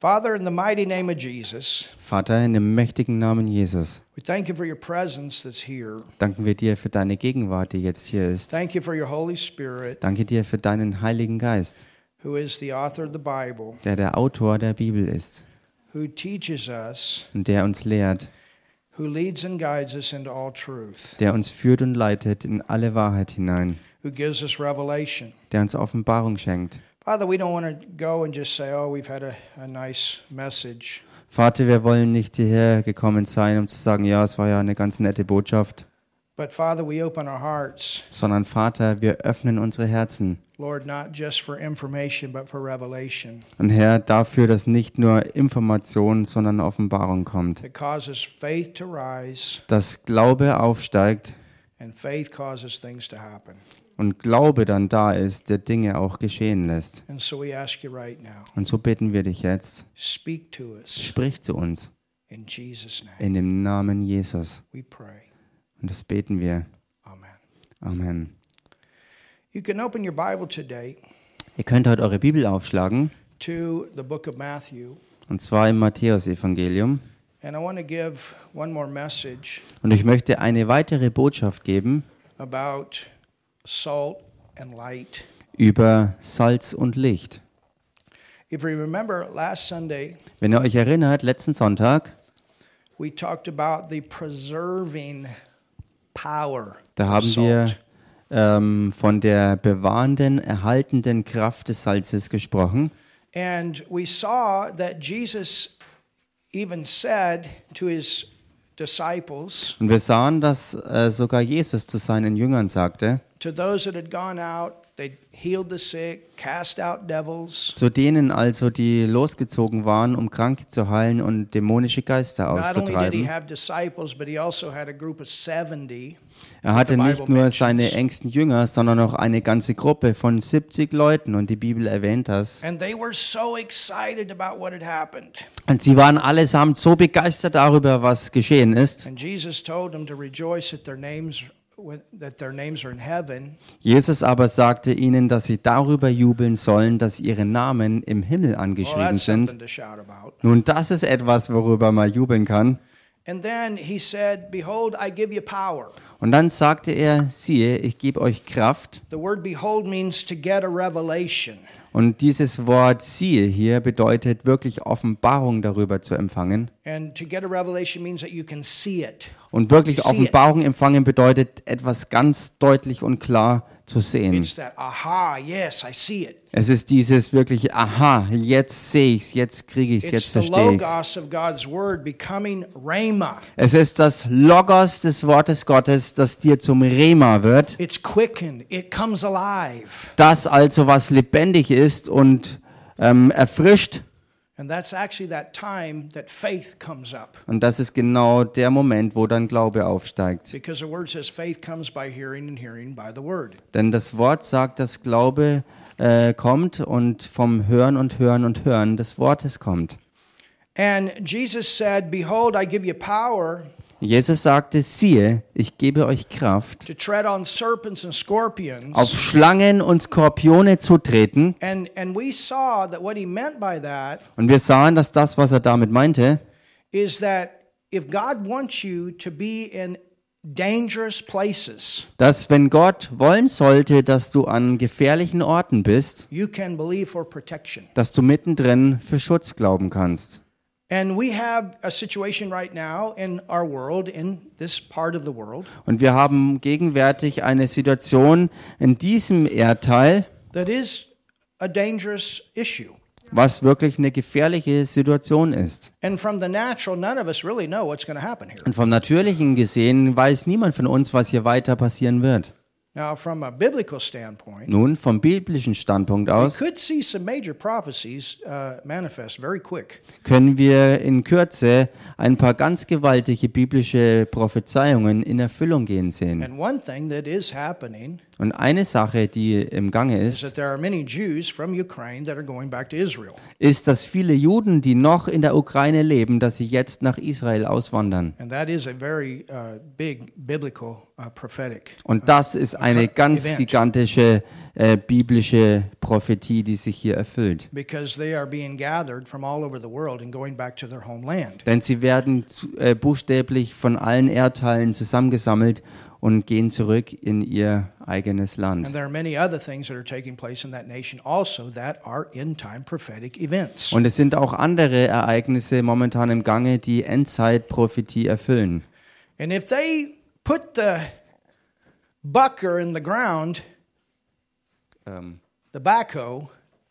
Vater, in dem mächtigen Namen Jesus, we thank you for your presence that's here. danken wir dir für deine Gegenwart, die jetzt hier ist. Thank you for your Holy Spirit, Danke dir für deinen Heiligen Geist, who is the author of the Bible, der der Autor der Bibel ist who teaches us, und der uns lehrt, who leads and guides us into all truth, der uns führt und leitet in alle Wahrheit hinein, who gives us revelation. der uns Offenbarung schenkt. Father, we don't want to go and just say, oh, we've had a, a nice message. Vater, wir wollen nicht hierher gekommen sein, um zu sagen, ja, es war ja eine ganz nette Botschaft, But Father, we open our hearts, sondern Vater, wir öffnen unsere Herzen. Lord, not just for information, but for revelation Und Herr, dafür, dass nicht nur Information, sondern Offenbarung kommt. that causes faith to rise, Dass Glaube aufsteigt and faith causes things to happen. Und Glaube dann da ist, der Dinge auch geschehen lässt. And so we ask you right now, Und so bitten wir dich jetzt, speak to us sprich zu uns in Jesus' name. in dem Namen Jesus. We pray. Und das beten wir. Amen. Amen. You can open your Bible today Ihr könnt heute eure Bibel aufschlagen, to the book of Matthew. und zwar im Matthäusevangelium. And I want to give one more message Und ich möchte eine weitere Botschaft geben about. Über Salz und Licht. If you remember last Sunday, Wenn ihr euch erinnert, letzten Sonntag, we talked about the preserving power da haben wir ähm, von der bewahrenden, erhaltenden Kraft des Salzes gesprochen. And we saw that Jesus even said to his disciples, Und wir sahen, dass äh, sogar Jesus zu seinen Jüngern sagte, to those that had gone out, they healed the sick, cast out devils. zu denen also, die losgezogen waren, um Kranke zu heilen und dämonische Geister Not only did he auszutreiben. have disciples, but he also had a group of 70 Er hatte nicht nur seine engsten Jünger, sondern auch eine ganze Gruppe von 70 Leuten und die Bibel erwähnt das. And they were so excited about what had happened. Und sie waren allesamt so begeistert darüber, was geschehen ist. And Jesus told them to rejoice that their names Jesus aber sagte ihnen, dass sie darüber jubeln sollen, dass ihre Namen im Himmel angeschrieben sind. Nun, das ist etwas, worüber man jubeln kann. And then he said, "Behold, I give you power." Und dann sagte er, siehe, ich gebe euch Kraft. The word behold means to get a revelation. Und dieses Wort siehe hier bedeutet wirklich Offenbarung darüber zu empfangen. And to get a revelation means that you can see it. Und wirklich. Offenbarung empfangen bedeutet etwas ganz deutlich und klar zu sehen. Es ist dieses wirklich, aha, jetzt sehe ich's, jetzt kriege ich's, It's jetzt verstehe becoming rhema. Es ist das Logos des Wortes Gottes, das dir zum Rema wird. It's quickened. It comes alive. Das also, was lebendig ist und ähm, erfrischt. Und das ist genau der Moment, wo dann Glaube aufsteigt. Because the word says faith comes by hearing and hearing by the word. Denn das Wort sagt, dass Glaube äh, kommt und vom Hören und Hören und Hören des Wortes kommt. And Jesus said, Behold, I give you power Jesus sagte, siehe, ich gebe euch Kraft, auf Schlangen und Skorpione zu treten. Und wir sahen, dass das, was er damit meinte, is that if God wants you to be in dangerous places, dass wenn Gott wollen sollte, dass du an gefährlichen Orten bist, dass du mittendrin für Schutz glauben kannst. And we have a situation right now in our world, in this part of the world, Und wir haben gegenwärtig eine Situation in diesem Erdteil, that is a dangerous issue. was wirklich eine gefährliche Situation ist. And from the natural, none of us really know what's going to happen here. Und vom Natürlichen gesehen weiß niemand von uns, was hier weiter passieren wird. Now, from a biblical standpoint, Nun, vom biblischen Standpunkt we aus could see some major prophecies uh, manifest very quick. können wir in Kürze ein paar ganz gewaltige biblische Prophezeiungen in Erfüllung gehen sehen. Und eine Sache, die im Gange is ist, ist, dass viele Juden, die noch in der Ukraine leben, dass sie jetzt nach Israel auswandern. Uh, uh. Und das ist eine ganz gigantische äh, biblische Prophetie, die sich hier erfüllt. Because they are being gathered from all over the world and going back to their homeland. Denn sie werden äh, buchstäblich von allen Erdteilen zusammengesammelt und gehen zurück in ihr eigenes Land. And there are many other things that are taking place in that nation also that are end time prophetic events. Und es sind auch andere Ereignisse momentan im Gange, die Endzeitprophetie erfüllen. And if they put the bucker in the ground, Ähm, the backhoe,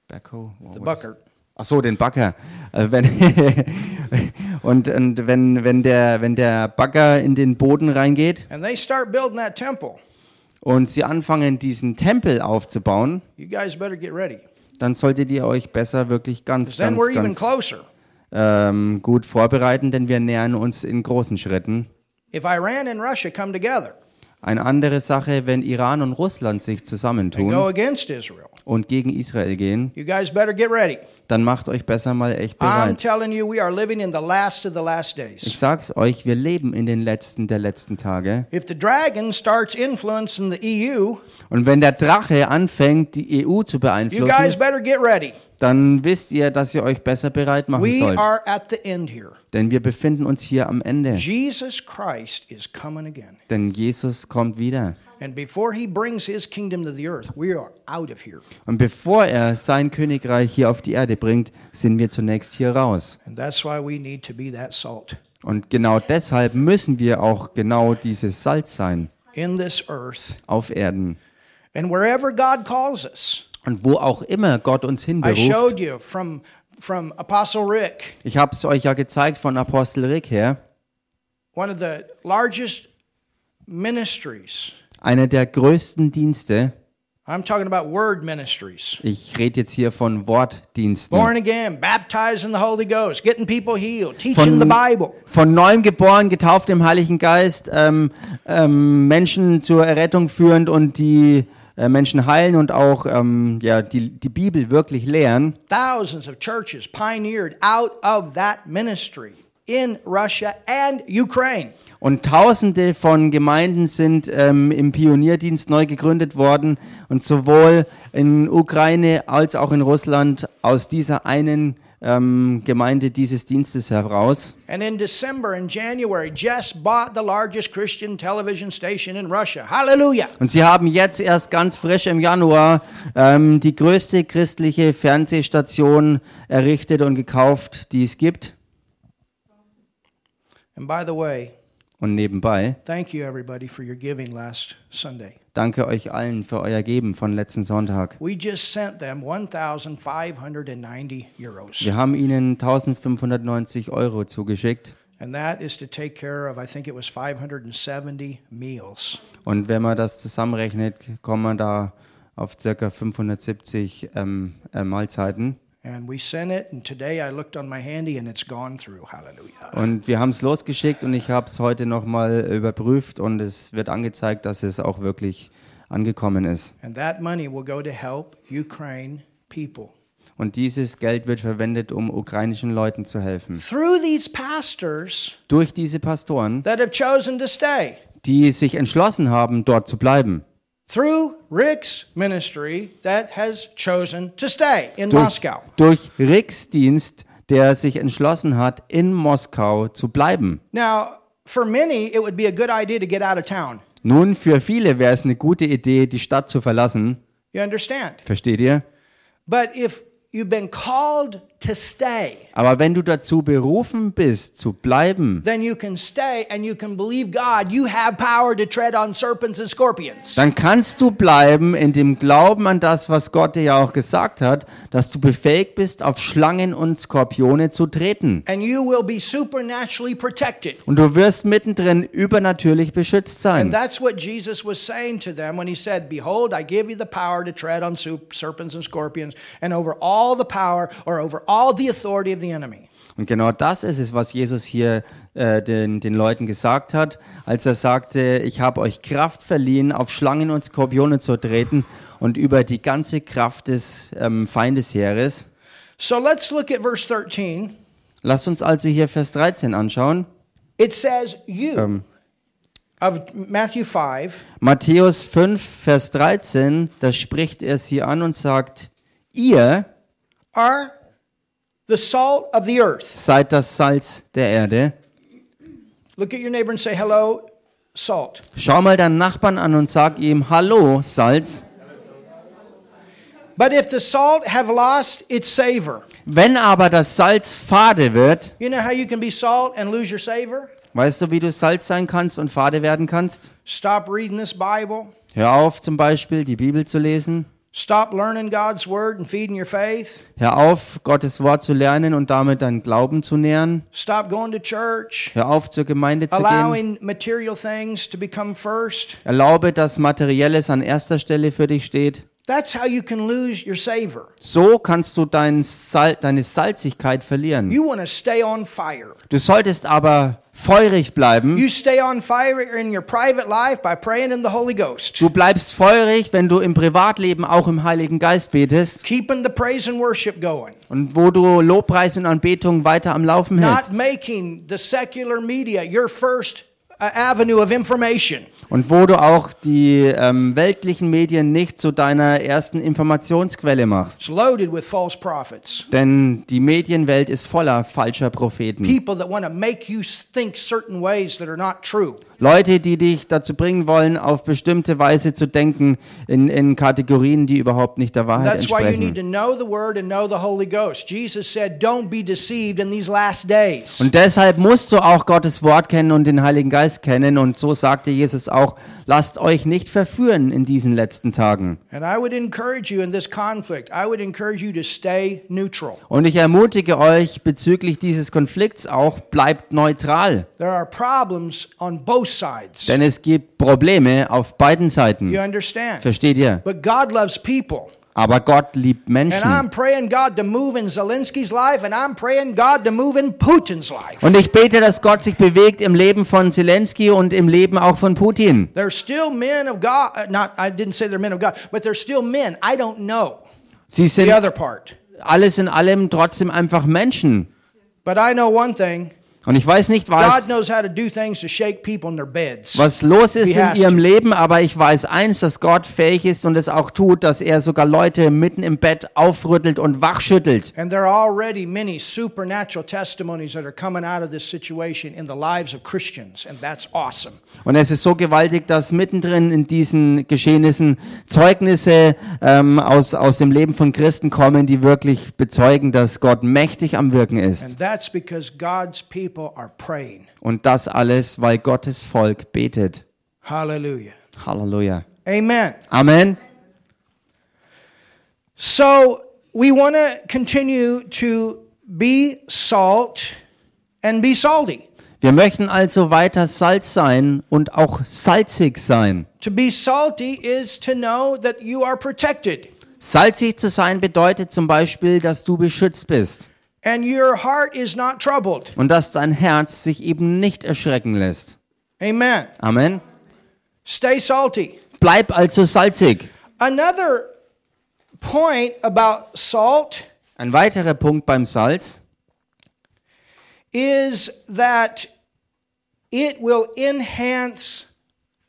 Backhoe? What the was- bucker, Ach so, den Bagger. Äh, wenn und und wenn, wenn, der, wenn der Bagger in den Boden reingeht and they start building that temple, und sie anfangen, diesen Tempel aufzubauen, you guys better get ready. dann solltet ihr euch besser wirklich ganz, ganz, ganz ähm, gut vorbereiten, denn wir nähern uns in großen Schritten. If Iran and Russia come together Eine andere Sache, wenn Iran und Russland sich zusammentun und gegen Israel gehen, dann macht euch besser mal echt I'm bereit. telling you, we are living in the last of the last Ich days. sag's euch, wir leben in den letzten der letzten Tage. If the dragon starts influencing the EU, Und wenn der Drache anfängt, die EU zu beeinflussen, better get ready. Dann wisst ihr, dass ihr euch besser bereit machen We sollt. are at the end here. Denn wir befinden uns hier am Ende. Jesus Christ is coming again. Denn Jesus kommt wieder. And before he brings his kingdom to the earth, we are out of here. Und bevor er sein Königreich hier auf die Erde bringt, sind wir zunächst hier raus. And that's why we need to be that salt Und genau deshalb müssen wir auch genau dieses Salz sein in this earth. auf Erden. And wherever God calls us, Und wo auch immer Gott uns hinberuft. from, from Ich habe es euch ja gezeigt von Apostel Rick her. one of the largest ministries. Einer der größten Dienste. I'm talking about word ministries. Ich rede jetzt hier von Wortdiensten. Born again, baptized in the Holy Ghost, getting people healed, teaching Von, the Bible. von neuem geboren, getauft im Heiligen Geist, ähm, ähm, Menschen zur Errettung führend und die äh, Menschen heilen und auch ähm, ja, die, die Bibel wirklich lehren. Thousands of churches pioneered out of that ministry in Russia and Ukraine. Und Tausende von Gemeinden sind ähm, im Pionierdienst neu gegründet worden und sowohl in Ukraine als auch in Russland aus dieser einen ähm, Gemeinde dieses Dienstes heraus. And in December and January, just bought the largest Christian television station in Russia. Hallelujah. Und sie haben jetzt erst ganz frisch im Januar ähm, die größte christliche Fernsehstation errichtet und gekauft, die es gibt. And by the way, Und nebenbei thank you everybody for your giving last Sunday. danke euch allen für euer Geben von letzten Sonntag. We just sent them 1,590 euros. Wir haben ihnen 1590 Euro zugeschickt. And that is to take care of, I think it was 570 meals. Und wenn man das zusammenrechnet, kommt man da auf ca. 570 ähm, äh, Mahlzeiten. And we sent it, and today I looked on my handy and it's gone through. Hallelujah. Und wir haben es losgeschickt und ich habe es heute nochmal überprüft und es wird angezeigt, dass es auch wirklich angekommen ist. And that money will go to help Ukraine people. Und dieses Geld wird verwendet, um ukrainischen Leuten zu helfen. Through these pastors Durch diese Pastoren, that have chosen to stay. die sich entschlossen haben, dort zu bleiben. Through Rick's ministry that has chosen to stay in Durch, Moscow. durch Ricks Dienst, der sich entschlossen hat, in Moskau zu bleiben. Now, for many, it would be a good idea to get out of town. Nun, für viele wäre es eine gute Idee, die Stadt zu verlassen. You understand? Versteht ihr? But if you've been called to stay, Aber wenn du dazu berufen bist, zu bleiben, then you can stay and you can believe God. You have power to tread on serpents and scorpions. dann kannst du bleiben in dem Glauben an das, was Gott dir ja auch gesagt hat, dass du befähigt bist, auf Schlangen und Skorpione zu treten. And you will be supernaturally protected. Und du wirst mittendrin übernatürlich beschützt And sein. that's what Jesus was saying to them when he said, Behold, I give you the power to tread on serpents and scorpions and over all the power or over all the authority of the enemy. Und genau das ist es, was Jesus hier äh, den, den Leuten gesagt hat, als er sagte, ich habe euch Kraft verliehen, auf Schlangen und Skorpione zu treten und über die ganze Kraft des ähm, Feindesheeres. So let's look at verse 13. Lasst uns also hier Vers 13 anschauen. It says, You, Ähm, of Matthew 5, Matthäus 5, Vers 13, da spricht er sie an und sagt, ihr are the salt of the earth. seid das Salz der Erde. Look at your neighbor and say, Hello, salt. Schau mal deinen Nachbarn an und sag ihm, hallo Salz. But if the salt have lost its savor, Wenn aber das Salz fade wird, you know how you can be salt and lose your savor? weißt du, wie du Salz sein kannst und fade werden kannst? Stop reading this Bible. Hör auf, zum Beispiel die Bibel zu lesen. Stop learning God's word and feeding your faith. Hör auf, Gottes Wort zu lernen und damit deinen Glauben zu nähren. Stop going to church. Hör auf, zur Gemeinde zu gehen. Allowing material things to become first. Erlaube, dass Materielles an erster Stelle für dich steht. That's how you can lose your savor. So kannst du dein Sal deine Salzigkeit verlieren. You want to stay on fire. Du solltest aber feurig bleiben. You stay on fire in your private life by praying in the Holy Ghost. Du bleibst feurig, wenn du im Privatleben auch im Heiligen Geist betest Keeping the praise and worship going. und wo du Lobpreis und Anbetung weiter am Laufen Not hältst. making the secular media your first avenue of information. Und wo du auch die ähm, weltlichen Medien nicht zu deiner ersten Informationsquelle machst. It's loaded with false prophets. Denn die Medienwelt ist voller falscher Propheten. People that want to make you think certain ways that are not true. Leute, die dich dazu bringen wollen, auf bestimmte Weise zu denken in, in Kategorien, die überhaupt nicht der Wahrheit That's why you need entsprechen. to know the word and know the Holy Ghost. Jesus said, Don't be deceived in these last days. Und deshalb musst du auch Gottes Wort kennen und den Heiligen Geist kennen. Und so sagte Jesus auch, lasst euch nicht verführen in diesen letzten Tagen. And I would encourage you in this conflict, I would encourage you to stay neutral. Und ich ermutige euch bezüglich dieses Konflikts auch, bleibt neutral. There are problems on both. Denn es gibt Probleme auf beiden Seiten. You understand? Versteht ihr? But God loves people. Aber Gott liebt Menschen. Und ich bete, dass Gott sich bewegt im Leben von Zelensky und im Leben auch von Putin. Uh, Sie sind alles in allem trotzdem einfach Menschen. But I know one thing Und ich weiß nicht, God was, knows how to do things to shake people in their beds. was los ist in ihrem. Leben, aber ich weiß eins, dass Gott fähig ist und es auch tut, dass er sogar Leute mitten im Bett aufrüttelt und wachschüttelt. And there are already many supernatural testimonies that are coming out of this situation in the lives of Christians, and that's awesome. Und es ist so gewaltig, dass mittendrin in diesen Geschehnissen Zeugnisse ähm, aus, aus dem Leben von Christen kommen, die wirklich bezeugen, dass Gott mächtig am Wirken ist. And that's because God's people. Und das alles, weil Gottes Volk betet. Hallelujah. Halleluja. Amen. Amen. So we want to continue to be salt and be salty. Wir möchten also weiter Salz sein und auch salzig sein. To be salty is to know that you are protected Salzig zu sein bedeutet zum Beispiel, dass du beschützt bist and your heart is not troubled. und dass dein Herz sich eben nicht erschrecken lässt. Amen. Amen. Stay salty. Bleib also salzig. Another point about salt Ein weiterer Punkt beim Salz is that it will enhance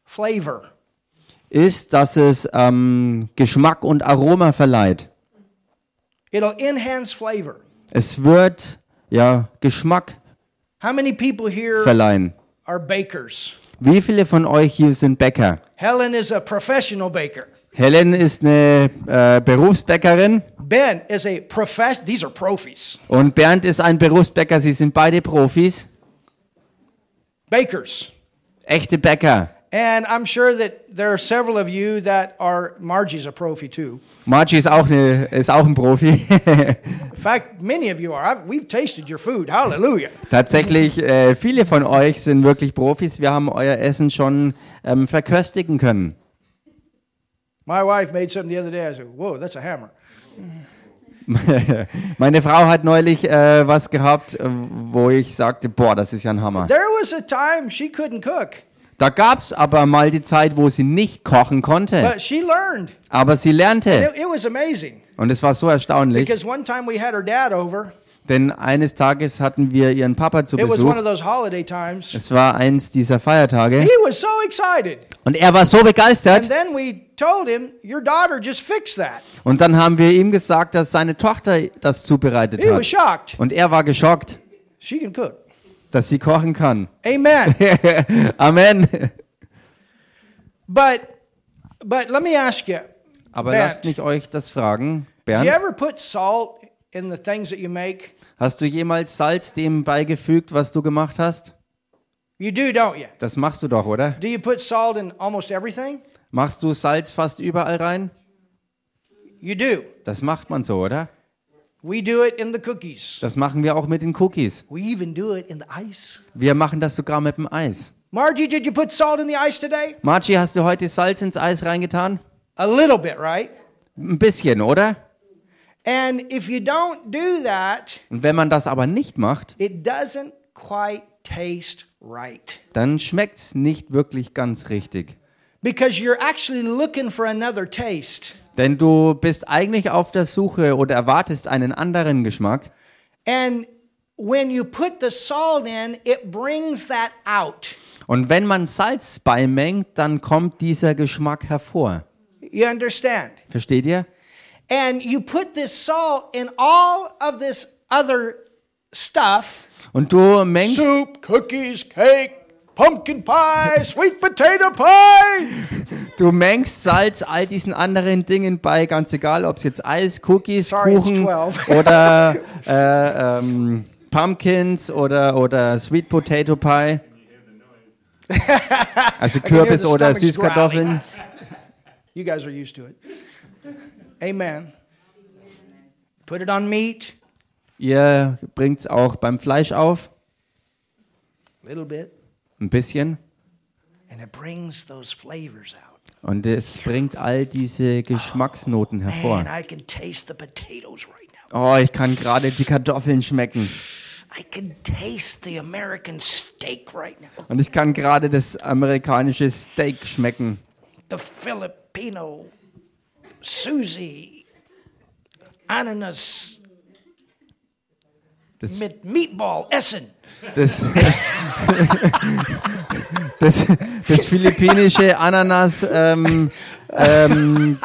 flavor. ist, dass es ähm, Geschmack und Aroma verleiht. It'll enhance flavor. Es wird ja Geschmack How many people here verleihen. are bakers? Wie viele von euch hier sind Bäcker? Helen is a professional baker. Helen ist eine äh, Berufsbäckerin Ben is a profess. These are profis. und Bernd ist ein Berufsbäcker. Sie sind beide Profis, Bakers. echte Bäcker. And I'm sure that there are several of you that are. Margie's a profi too. Margie ist auch, eine, ist auch ein Profi. In fact, many of you are. I've, we've tasted your food. Hallelujah. Tatsächlich, äh, viele von euch sind wirklich Profis. Wir haben euer Essen schon ähm, verköstigen können. My wife made something the other day. I said, "Whoa, that's a hammer." Meine Frau hat neulich äh, was gehabt, wo ich sagte, boah, das ist ja ein Hammer. There was a time she couldn't cook, Da gab's aber mal die Zeit, wo sie nicht kochen konnte, but she learned. aber sie It, lernte. it was amazing Und es war so erstaunlich, because one time we had her dad over. denn eines Tages hatten wir ihren Papa zu It was one Besuch. Es war eins dieser Feiertage He was so excited. und er war so begeistert. And then we told him, Your daughter just fixed that. Und dann haben wir ihm gesagt, dass seine Tochter das zubereitet He was hat. shocked. Und er war geschockt, She can cook. Dass sie kochen kann. Amen. Amen. but but let me ask you, Aber Bernd. lasst mich euch das fragen, do you Bernd. ever put salt in the things that you make? Hast du jemals Salz dem beigefügt, was du gemacht hast? You do, don't you? Das machst du doch, oder? Do you put salt in almost everything? Machst du Salz fast überall rein? You do. Das macht man so, oder? We do it in the cookies. Das machen wir auch mit den Cookies. We even do it in the ice. Wir machen das sogar mit dem Eis. Margie, did you put salt in the ice today? Margie, hast du heute Salz ins Eis reingetan? A little bit, right? Ein bisschen, oder? And if you don't do that, Und wenn man das aber nicht macht, it doesn't quite taste right. dann schmeckt's nicht wirklich ganz richtig. Because you're actually looking for another taste. Denn du bist eigentlich auf der Suche oder erwartest einen anderen Geschmack. And when you put the salt in, it brings that out. Und wenn man Salz beimengt, dann kommt dieser Geschmack hervor. You understand? Versteht ihr? And you put this salt in all of this other stuff Und du mengst, soup, cookies, cake, pumpkin pie, sweet potato pie. du mengst Salz all diesen anderen Dingen bei, ganz egal, ob es jetzt Eis, Cookies, Sorry, Kuchen 12. oder äh, ähm, Pumpkins oder, oder Sweet Potato Pie. Also Kürbis oder Süßkartoffeln. You guys are used to it. Amen. Put it on meat, Ihr bringt's auch beim Fleisch auf, a little bit, ein bisschen. and it brings those flavors out. Und es bringt all diese Geschmacksnoten hervor. Man, I can taste the potatoes right now. Oh, ich kann gerade die Kartoffeln schmecken. I can taste the American steak right now. Und ich kann gerade das amerikanische Steak schmecken. The Filipino Susie Ananas Das, mit Meatball Essen. Das, das, das philippinische Ananas ähm, ähm,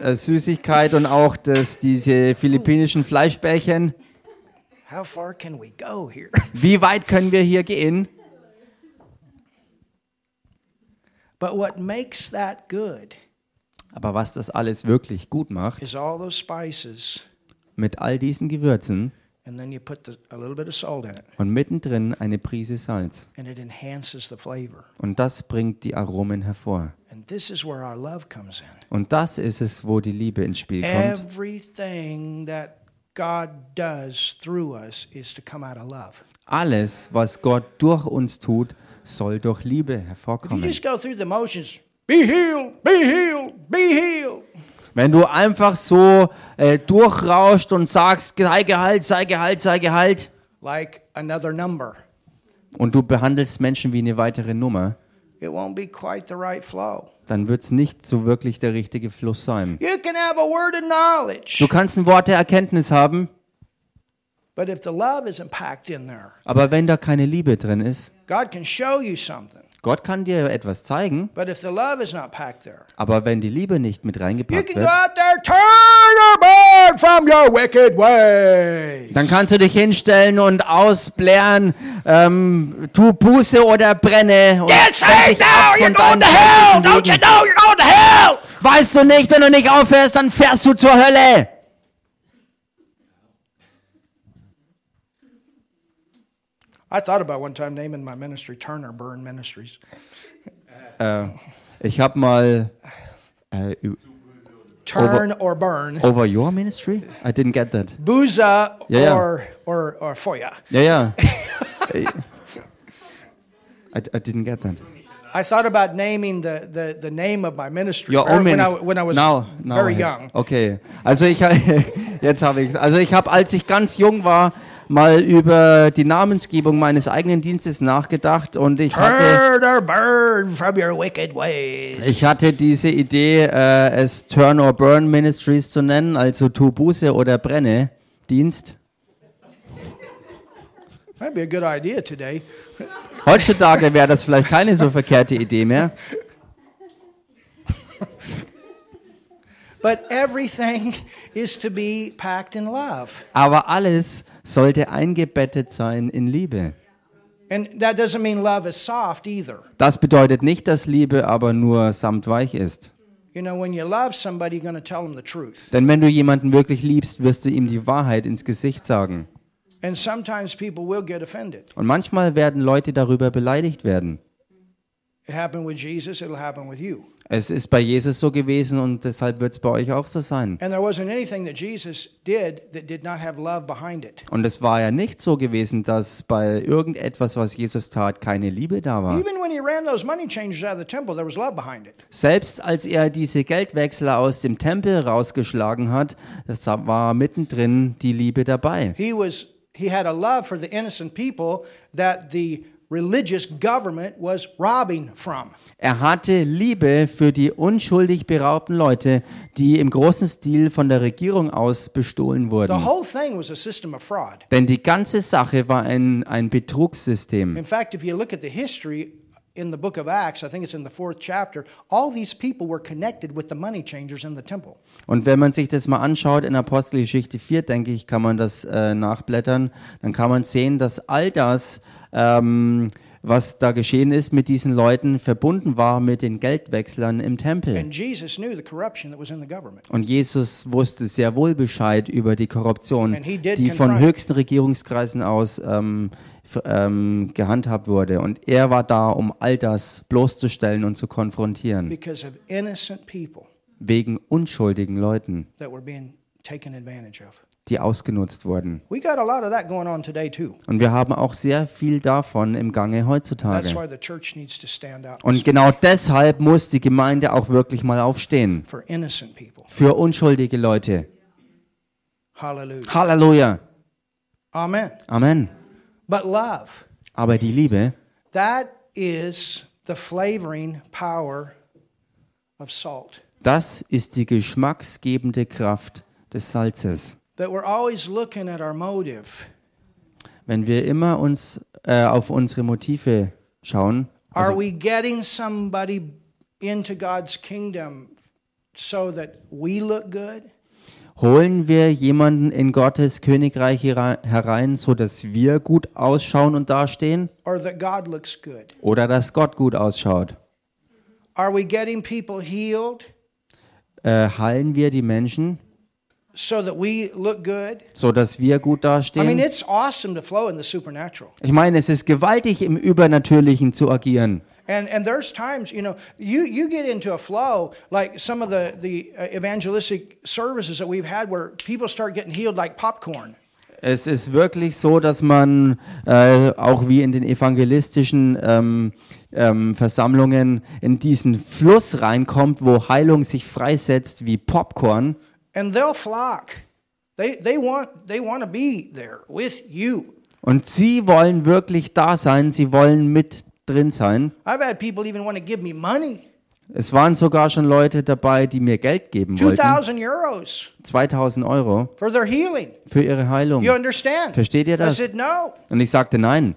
äh, Süßigkeit und auch das, diese philippinischen Fleischbällchen. How far can we go here? Wie weit können wir hier gehen? But what makes that good Aber was das alles wirklich gut macht, is all those spices, mit all diesen Gewürzen and then you put the, a little bit of salt in it, und mittendrin eine Prise Salz. and it enhances the flavor. Und das bringt die Aromen hervor. And this is where our love comes in. Und das ist es, wo die Liebe ins Spiel kommt. Everything that God does through us is to come out of love. Alles, was Gott durch uns tut, soll durch Liebe If you hervorkommen. just go through the motions, be healed, be healed, be healed. Wenn du einfach so äh, durchrauscht und sagst, sei Gehalt, sei Gehalt, sei Gehalt, like another number. und du behandelst Menschen wie eine weitere Nummer, It won't be quite the right flow. dann wird es nicht so wirklich der richtige Fluss sein. You can have a word of knowledge, Du kannst ein Wort der Erkenntnis haben, but if the love isn't packed in there, aber wenn da keine Liebe drin ist, Gott kann dir etwas zeigen, there, aber wenn die Liebe nicht mit reingepackt wird, dann kannst du dich hinstellen und ausblären, ähm, tu Buße oder brenne. Und Get wend saved dich now, ab you're von going deinen to hell. schlechten Don't you Wegen. know you're going to hell? Weißt du nicht, wenn du nicht aufhörst, dann fährst du zur Hölle. I thought about one time naming my ministry Turner Burn Ministries. Äh, ich habe mal äh, Turn or burn. over your ministry? I didn't get that. Booza Yeah, yeah. or, or, or Foya. Ja, ja. Äh, I, I didn't get that. I thought about naming the, the, the name of my ministry Your own when, I, when I was now, now very young. Okay. Also ich, Jetzt habe ich Also ich habe, als ich ganz jung war, mal über die Namensgebung meines eigenen Dienstes nachgedacht und ich hatte, burn from your ways. ich hatte diese Idee, äh, es Turn or Burn Ministries zu nennen, also tu Buße oder brenne Dienst. That'd be a good idea today. Heutzutage wäre das vielleicht keine so verkehrte Idee mehr. But everything is to be packed in love. Aber alles sollte eingebettet sein in Liebe. And that doesn't mean love is soft either. Das bedeutet nicht, dass Liebe aber nur samtweich ist. You know, when you love somebody, you're going to tell them the truth. Denn wenn du jemanden wirklich liebst, wirst du ihm die Wahrheit ins Gesicht sagen. And sometimes people will get offended. Und manchmal werden Leute darüber beleidigt werden. It happened with Jesus, it'll happen with you. Es ist bei Jesus so gewesen und deshalb wird es bei euch auch so sein. Und es war ja nicht so gewesen, dass bei irgendetwas, was Jesus tat, keine Liebe da war. Selbst als er diese Geldwechsler aus dem Tempel rausgeschlagen hat, das war mittendrin die Liebe dabei. He was he had a love for the innocent people that the religious government was robbing from. Er hatte Liebe für die unschuldig beraubten Leute, die im großen Stil von der Regierung aus bestohlen The wurden. whole thing was a system of fraud. Denn die ganze Sache war ein, ein Betrugssystem. In fact, if you look at the history in the book of Acts, I think it's in the fourth chapter, all these people were connected with the money changers in the temple. Und wenn man sich das mal anschaut in Apostelgeschichte 4, denke ich, kann man das äh, nachblättern, dann kann man sehen, dass all das, ähm, was da geschehen ist mit diesen Leuten, verbunden war mit den Geldwechslern im Tempel. Und Jesus wusste sehr wohl Bescheid über die Korruption, die von höchsten Regierungskreisen aus ähm, ähm, gehandhabt wurde. Und er war da, um all das bloßzustellen und zu konfrontieren, wegen unschuldigen Leuten, that were being taken advantage of. Die ausgenutzt wurden. Und wir haben auch sehr viel davon im Gange heutzutage. Und genau deshalb muss die Gemeinde auch wirklich mal aufstehen. Für unschuldige Leute. Halleluja. Amen. Amen. Aber die Liebe, das ist die geschmacksgebende Kraft des Salzes. That we're always looking at our motive. Wenn wir immer uns äh, auf unsere Motive schauen, Are we getting somebody into God's kingdom so that we look good? holen wir jemanden in Gottes Königreich herein, so dass wir gut ausschauen und dastehen, Or that God looks good? oder dass Gott gut ausschaut? Are we getting people healed Äh, heilen wir die Menschen, so that we look good? so dass wir gut I mean, dastehen? it's awesome to flow in the supernatural. Ich meine, es ist gewaltig im Übernatürlichen zu agieren. And and there's times, you know, you you get into a flow like some of the the uh, evangelistic services that we've had where people start getting healed like popcorn. Es ist wirklich so, dass man äh, auch wie in den evangelistischen ähm, ähm, Versammlungen in diesen Fluss reinkommt, wo Heilung sich freisetzt wie Popcorn. And they'll flock. They they want they want to be there with you. Und sie wollen wirklich da sein, sie wollen mit drin sein. I've had people even want to give me money. Es waren sogar schon Leute dabei, die mir Geld geben wollten. 2000 euros 2000 Euro for their healing. für ihre Heilung. You understand? Versteht ihr I das? said, no, Und ich sagte, nein,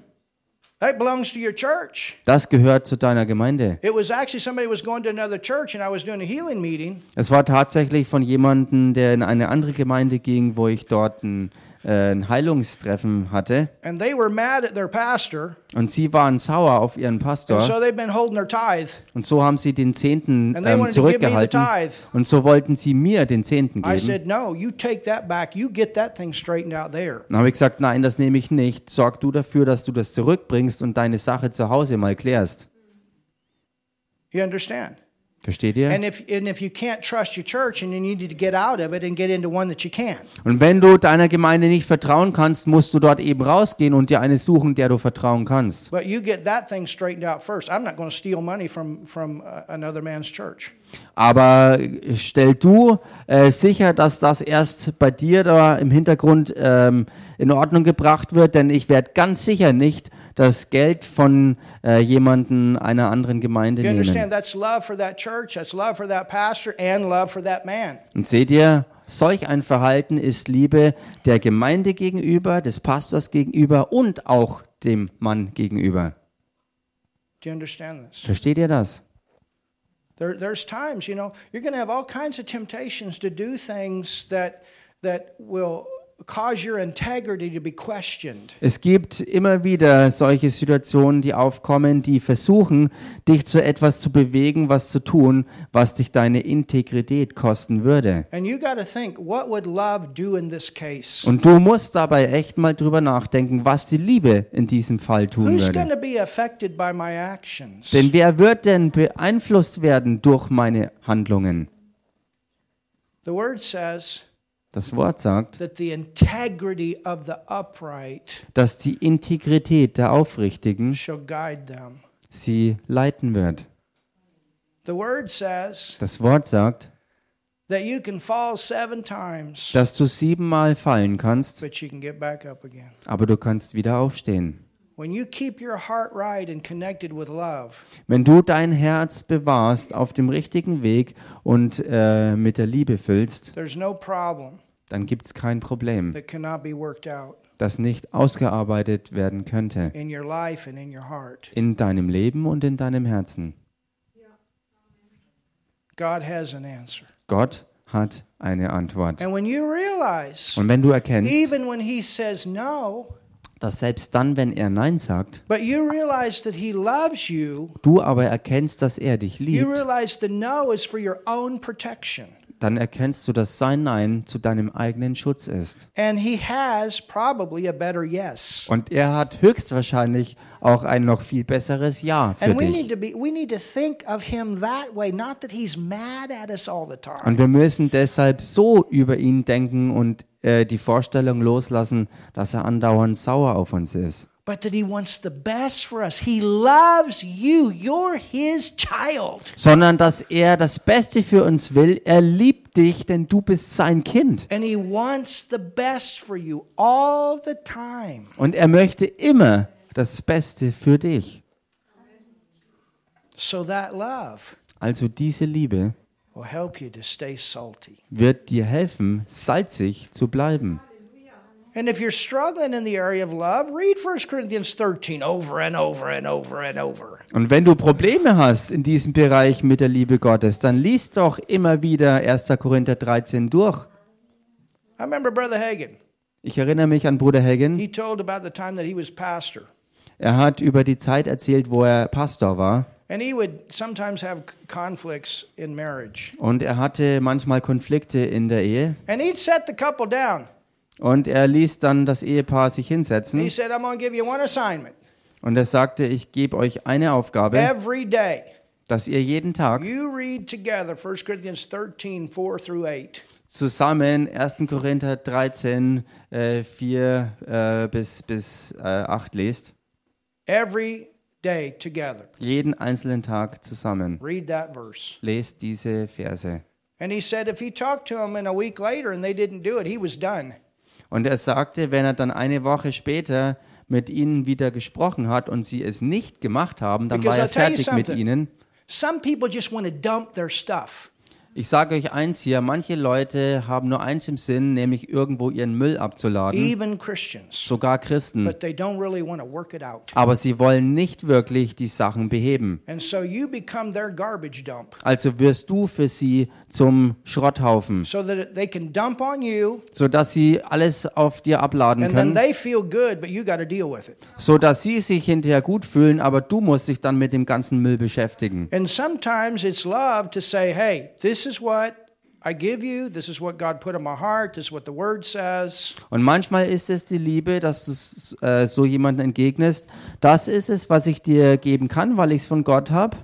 that belongs to your church. das gehört zu deiner Gemeinde. It was actually somebody was going to another church and I was doing a healing meeting. Es war tatsächlich von jemandem, der in eine andere Gemeinde ging, wo ich dort ein, ein Heilungstreffen hatte. And they were mad at their pastor. Und sie waren sauer auf ihren Pastor. so they've been holding their tithe. Und so haben sie den Zehnten ähm, zurückgehalten. Und so wollten sie mir den Zehnten geben. Dann habe ich gesagt, nein, das nehme ich nicht. Sorg du dafür, dass du das zurückbringst und deine Sache zu Hause mal klärst. You understand? Versteht ihr? And if and if you can't trust your church and you need to get out of it and get into one that you can. Und wenn du deiner Gemeinde nicht vertrauen kannst, musst du dort eben rausgehen und dir eine suchen, der du vertrauen kannst. But you get that thing straightened out first. I'm not going to steal money from from another man's church. Aber stell du äh, sicher, dass das erst bei dir da im Hintergrund ähm, in Ordnung gebracht wird, denn ich werde ganz sicher nicht das Geld von äh, jemanden einer anderen Gemeinde You nehmen. understand? That's love for that church. That's love for that pastor and love for that man. Und seht ihr, solch ein Verhalten ist Liebe der Gemeinde gegenüber, des Pastors gegenüber und auch dem Mann gegenüber. Do you understand this? Versteht ihr das? There, there's times, you know, you're going to have all kinds of temptations to do things that that will Es gibt immer wieder solche Situationen, die aufkommen, die versuchen, dich zu etwas zu bewegen, was zu tun, was dich deine Integrität kosten würde. And you got to think, what would love do in this case? Und du musst dabei echt mal drüber nachdenken, was die Liebe in diesem Fall tun würde. to be affected by my actions? Denn wer wird denn beeinflusst werden durch meine Handlungen? The word says Das Wort sagt, dass die Integrität der Aufrichtigen sie leiten wird. Das Wort sagt, dass du siebenmal fallen kannst, aber du kannst wieder aufstehen. Wenn du dein Herz bewahrst auf dem richtigen Weg und äh, mit der Liebe füllst, dann gibt es kein Problem, that cannot be worked out das nicht ausgearbeitet werden könnte in your life and in your heart. in deinem Leben und in deinem Herzen. God has an answer. Gott hat eine Antwort. And when you realize, Und wenn du erkennst, even when He says no, dass selbst dann, wenn er Nein sagt, but you realize that He loves you, du aber erkennst, dass er dich liebt, dann erkennst du, dass sein Nein zu deinem eigenen Schutz ist. And He has probably a better yes. Und er hat höchstwahrscheinlich auch ein noch viel besseres Ja für And we dich. need to be we need to think of him that way, not that he's mad at us all the time. Und wir müssen deshalb so über ihn denken und äh, die Vorstellung loslassen, dass er andauernd sauer auf uns ist. But that he wants the best for us. He loves you. You're his child. Sondern dass er das Beste für uns will. Er liebt dich, denn du bist sein Kind. And he wants the best for you all the time. Und er möchte immer das Beste für dich. So that love Also diese Liebe will help you to stay salty. wird dir helfen, salzig zu bleiben. And if you're struggling in the area of love, read 1 Corinthians 13 over and over and over and over. Und wenn du Probleme hast in diesem Bereich mit der Liebe Gottes, dann liest doch immer wieder 1. Korinther 13 durch. I remember Brother Hagan. Ich erinnere mich an Bruder Hagen. He told about the time that he was pastor. Er hat über die Zeit erzählt, wo er Pastor war. And he would sometimes have c- conflicts in marriage. Und er hatte manchmal Konflikte in der Ehe. And. Und er ließ dann das Ehepaar sich He hinsetzen. said, I'm going to give you one assignment. Und er sagte, ich gebe euch eine Aufgabe, Every day, dass ihr jeden Tag you read together 1 Corinthians 13, 4 through 8. zusammen 1. Korinther 13, äh, 4 äh, bis, bis äh, 8 lest. Every day together. Jeden einzelnen Tag zusammen. Read that verse. Lest diese Verse. And he said if he talked to them in a week later and they didn't do it, he was done. Und er sagte, wenn er dann eine Woche später mit ihnen wieder gesprochen hat und sie es nicht gemacht haben, dann Because war er fertig mit ihnen. Some people just want to dump their stuff. Ich sage euch eins hier, manche Leute haben nur eins im Sinn, nämlich irgendwo ihren Müll abzuladen, even Christians, sogar Christen. but they don't really want to work it out. Aber sie wollen nicht wirklich die Sachen beheben. And so you become their garbage dump Also wirst du für sie zum Schrotthaufen, so that they can dump on you sodass sie alles auf dir abladen and then können, they feel good, but you got to deal with it. sodass sie sich hinterher gut fühlen, aber du musst dich dann mit dem ganzen Müll beschäftigen. And sometimes it's love to say, hey, this is what I give you. This is what God put in my heart. This is what the word says. Und manchmal ist es die Liebe, dass du äh, so jemandem entgegnest. Das ist es, was ich dir geben kann, weil ich es von Gott habe.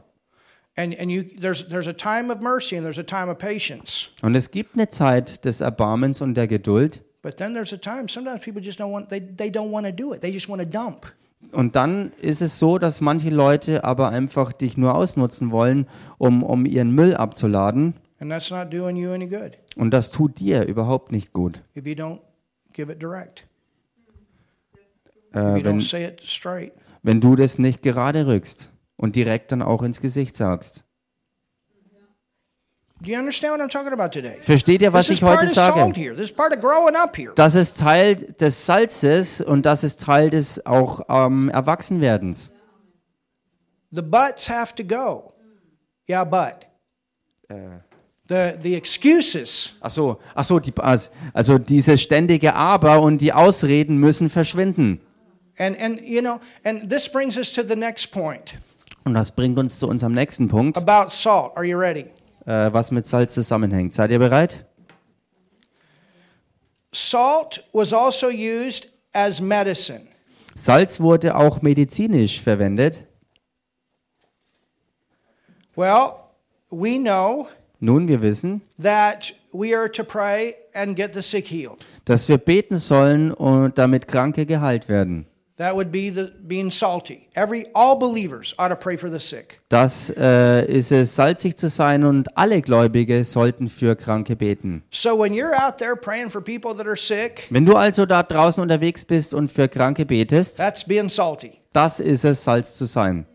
And, and you, there's, there's a time of mercy and there's a time of patience. Und es gibt eine Zeit des Erbarmens und der Geduld. But then there's a time, sometimes people just don't want, they, they don't want to do it. They just want to dump. Und dann ist es so, dass manche Leute aber einfach dich nur ausnutzen wollen, um, um ihren Müll abzuladen. And that's not doing you any good Und das tut dir überhaupt nicht gut. if you don't give it direct, Äh, wenn, don't say it straight. wenn du das nicht gerade rückst und direkt dann auch ins Gesicht sagst. Do you understand what I'm talking about today? Versteht ihr, was ich heute sage? Das ist Teil des Salzes und das ist Teil des auch ähm, Erwachsenwerdens. The buts have to go. Yeah, but. The, the excuses. Ach so, ach so, die, also dieses ständige Aber und die Ausreden müssen verschwinden. And, and, you know, and this brings us to the next point Und das bringt uns zu unserem nächsten Punkt, about salt. Are you ready? äh, was mit Salz zusammenhängt. Seid ihr bereit? Salt was also used as medicine. Salz wurde auch medizinisch verwendet. Well, we know Nun, wir wissen, that we are to pray and get the sick healed. dass wir beten sollen und damit Kranke geheilt werden. That would be the being salty. Every all believers ought to pray for the sick. Das äh, ist es, salzig zu sein und alle Gläubige sollten für Kranke beten. So when you're out there praying for people that are sick, Wenn du also da draußen unterwegs bist und für Kranke betest, that's being salty. das ist es, Salz zu sein.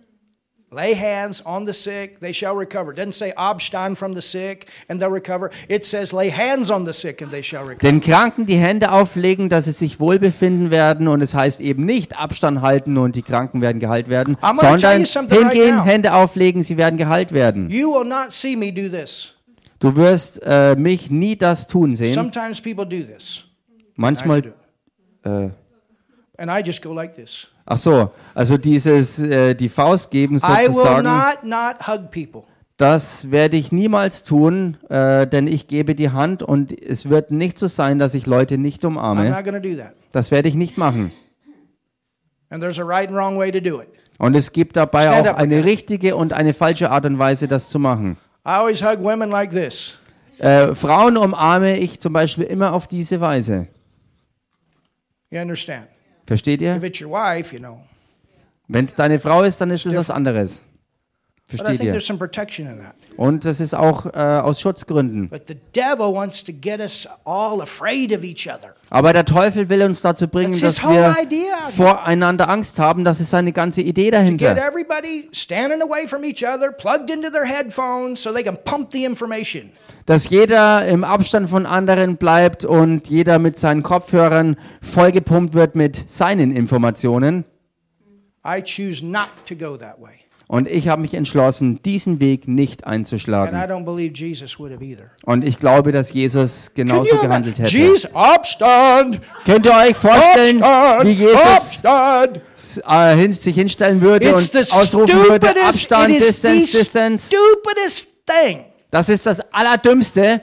Lay hands on the sick, they shall recover. It doesn't say Abstand from the sick and they'll recover. It says lay hands on the sick and they shall recover. Den Kranken die Hände auflegen, dass sie sich wohlbefinden werden und es heißt eben nicht Abstand halten und die Kranken werden geheilt werden, sondern right hingehen, now. Hände auflegen, sie werden geheilt werden. You will not see me do this. Du wirst äh, mich nie das tun sehen. Sometimes people do this. Manchmal, I do it. äh, And I just go like this. Ach so, also dieses, äh, die Faust geben I will sozusagen. not not hug people. Das werde ich niemals tun, äh, denn ich gebe die Hand und es wird nicht so sein, dass ich Leute nicht I'm umarme. not going to do that. Das werde ich nicht machen. And there's a right and wrong way to do it. Und es gibt dabei Stand auch eine richtige und eine falsche Art und Weise, das zu machen. I always hug women like this. Äh, Frauen umarme ich zum Beispiel immer auf diese Weise. You understand? Versteht ihr? Wenn es deine Frau ist, dann ist es was anderes. But I Versteht think ihr? there's some protection in that. Und das ist auch äh, aus Schutzgründen. But the devil wants to get us all afraid of each other. Aber der Teufel will uns dazu bringen, dass wir voreinander Angst haben. Das ist seine ganze Idee dahinter. Dass jeder im Abstand von anderen bleibt und jeder mit seinen Kopfhörern vollgepumpt wird mit seinen Informationen. I choose not to go that way. Und ich habe mich entschlossen, diesen Weg nicht einzuschlagen. Und ich glaube, dass Jesus genauso gehandelt hätte. Jesus, Abstand! Könnt ihr euch vorstellen, wie Jesus Abstand! äh, sich hinstellen würde und ausrufen würde, Abstand, Distance, Distance. Das ist das Allerdümmste.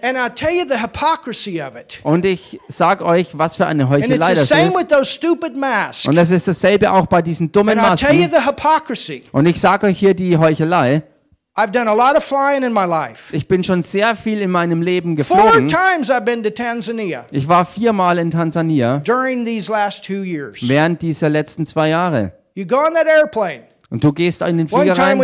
Und ich sag euch, was für eine Heuchelei das ist. Und das ist dasselbe auch bei diesen dummen Masken. Und ich sage euch hier die Heuchelei. I've done a lot of flying in my life. Ich bin schon sehr viel in meinem Leben Four geflogen. times I've been to Tanzania Ich war viermal in Tansania during these last two years. während dieser letzten zwei Jahre. You go on that airplane. Und du gehst in den One Flieger rein.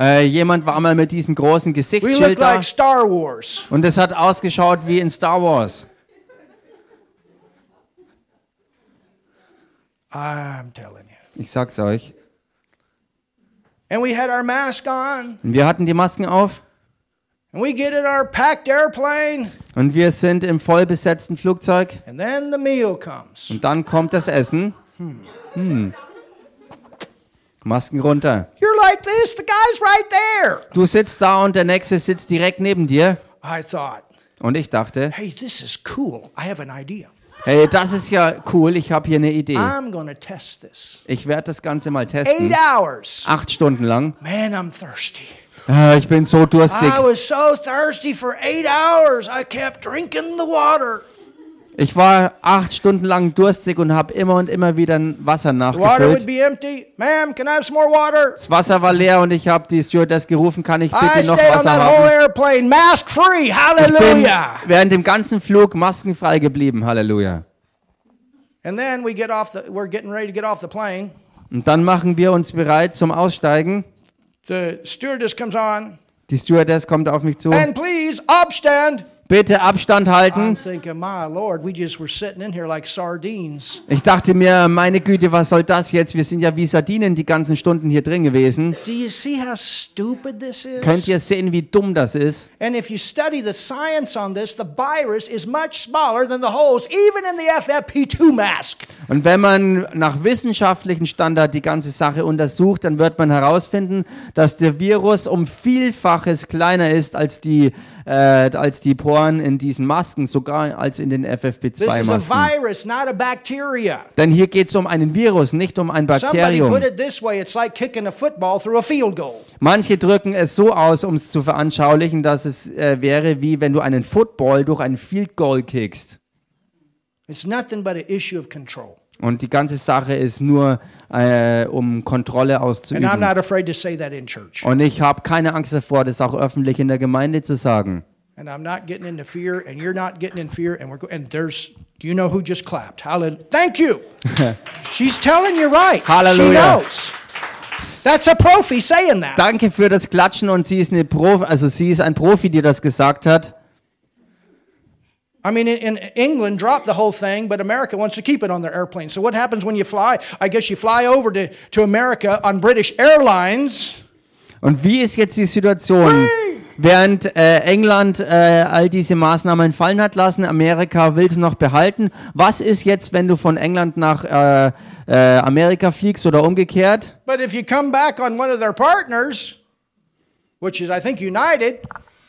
Äh, jemand war mal mit diesem großen Gesichtsschild da. like Star Wars. Und es hat ausgeschaut wie in Star Wars. I'm telling you. Ich sag's euch. And we had our mask on. Und wir hatten die Masken auf. And we get in our packed airplane. Und wir sind im vollbesetzten Flugzeug. And then the meal comes. Und dann kommt das Essen. Hm. Masken runter. You're like this. The guy's right there. Du sitzt da und der nächste sitzt direkt neben dir. I thought, Und ich dachte, hey, this is cool. I have an idea. hey, das ist ja cool, ich habe hier eine Idee. I'm to test this. Ich werde das Ganze mal Eight testen. hours. Acht Stunden lang. Man, I'm thirsty. Ah, ich bin so durstig. I was so thirsty for eight hours. I kept drinking the water. Ich war acht Stunden lang durstig und habe immer und immer wieder ein Wasser nachgefüllt. Das Wasser war leer und ich habe die Stewardess gerufen, kann ich bitte noch Wasser haben? Ich bin während dem ganzen Flug maskenfrei geblieben. Halleluja. Und dann machen wir uns bereit zum Aussteigen. The stewardess comes on. Die Stewardess kommt auf mich zu. And please, Abstand. Bitte Abstand halten. Ich dachte mir, meine Güte, was soll das jetzt? Wir sind ja wie Sardinen die ganzen Stunden hier drin gewesen. Könnt ihr sehen, wie dumm das ist? And if you study the science on this, the virus is much smaller than the holes, even in the FFP2 mask. Und wenn man nach wissenschaftlichen Standard die ganze Sache untersucht, dann wird man herausfinden, dass der Virus um Vielfaches kleiner ist als die, äh, als die Poren in diesen Masken, sogar als in den This is a FFP2-Masken. virus, not a bacteria. Denn hier geht es um einen Virus, nicht um ein Bakterium. like. Manche drücken es so aus, um es zu veranschaulichen, dass es äh, wäre, wie wenn du einen Football durch ein Field Goal kickst. It's nothing but an issue of control. Und die ganze Sache ist nur, äh, um Kontrolle And I'm auszuüben. Und ich habe keine Angst davor, das auch öffentlich in der Gemeinde zu sagen. And I'm not getting into fear, and you're not getting in fear, and we're go- and there's do you know who just clapped? Hallelujah. Thank you. She's telling you right. Hallelujah. She knows. That's a profi saying that. Danke für das Klatschen und sie ist eine Profi, also sie ist ein Profi, die das gesagt hat. I mean, in, England, drop the whole thing, but America wants to keep it on their airplane. So what happens when you fly? I guess you fly over to, to America on British Airlines. Und wie ist jetzt die Situation? Während äh, England äh, all diese Maßnahmen fallen hat lassen, Amerika will es noch behalten. Was ist jetzt, wenn du von England nach äh, äh, Amerika fliegst oder umgekehrt? But if you come back on one of their partners, which is, I think, United,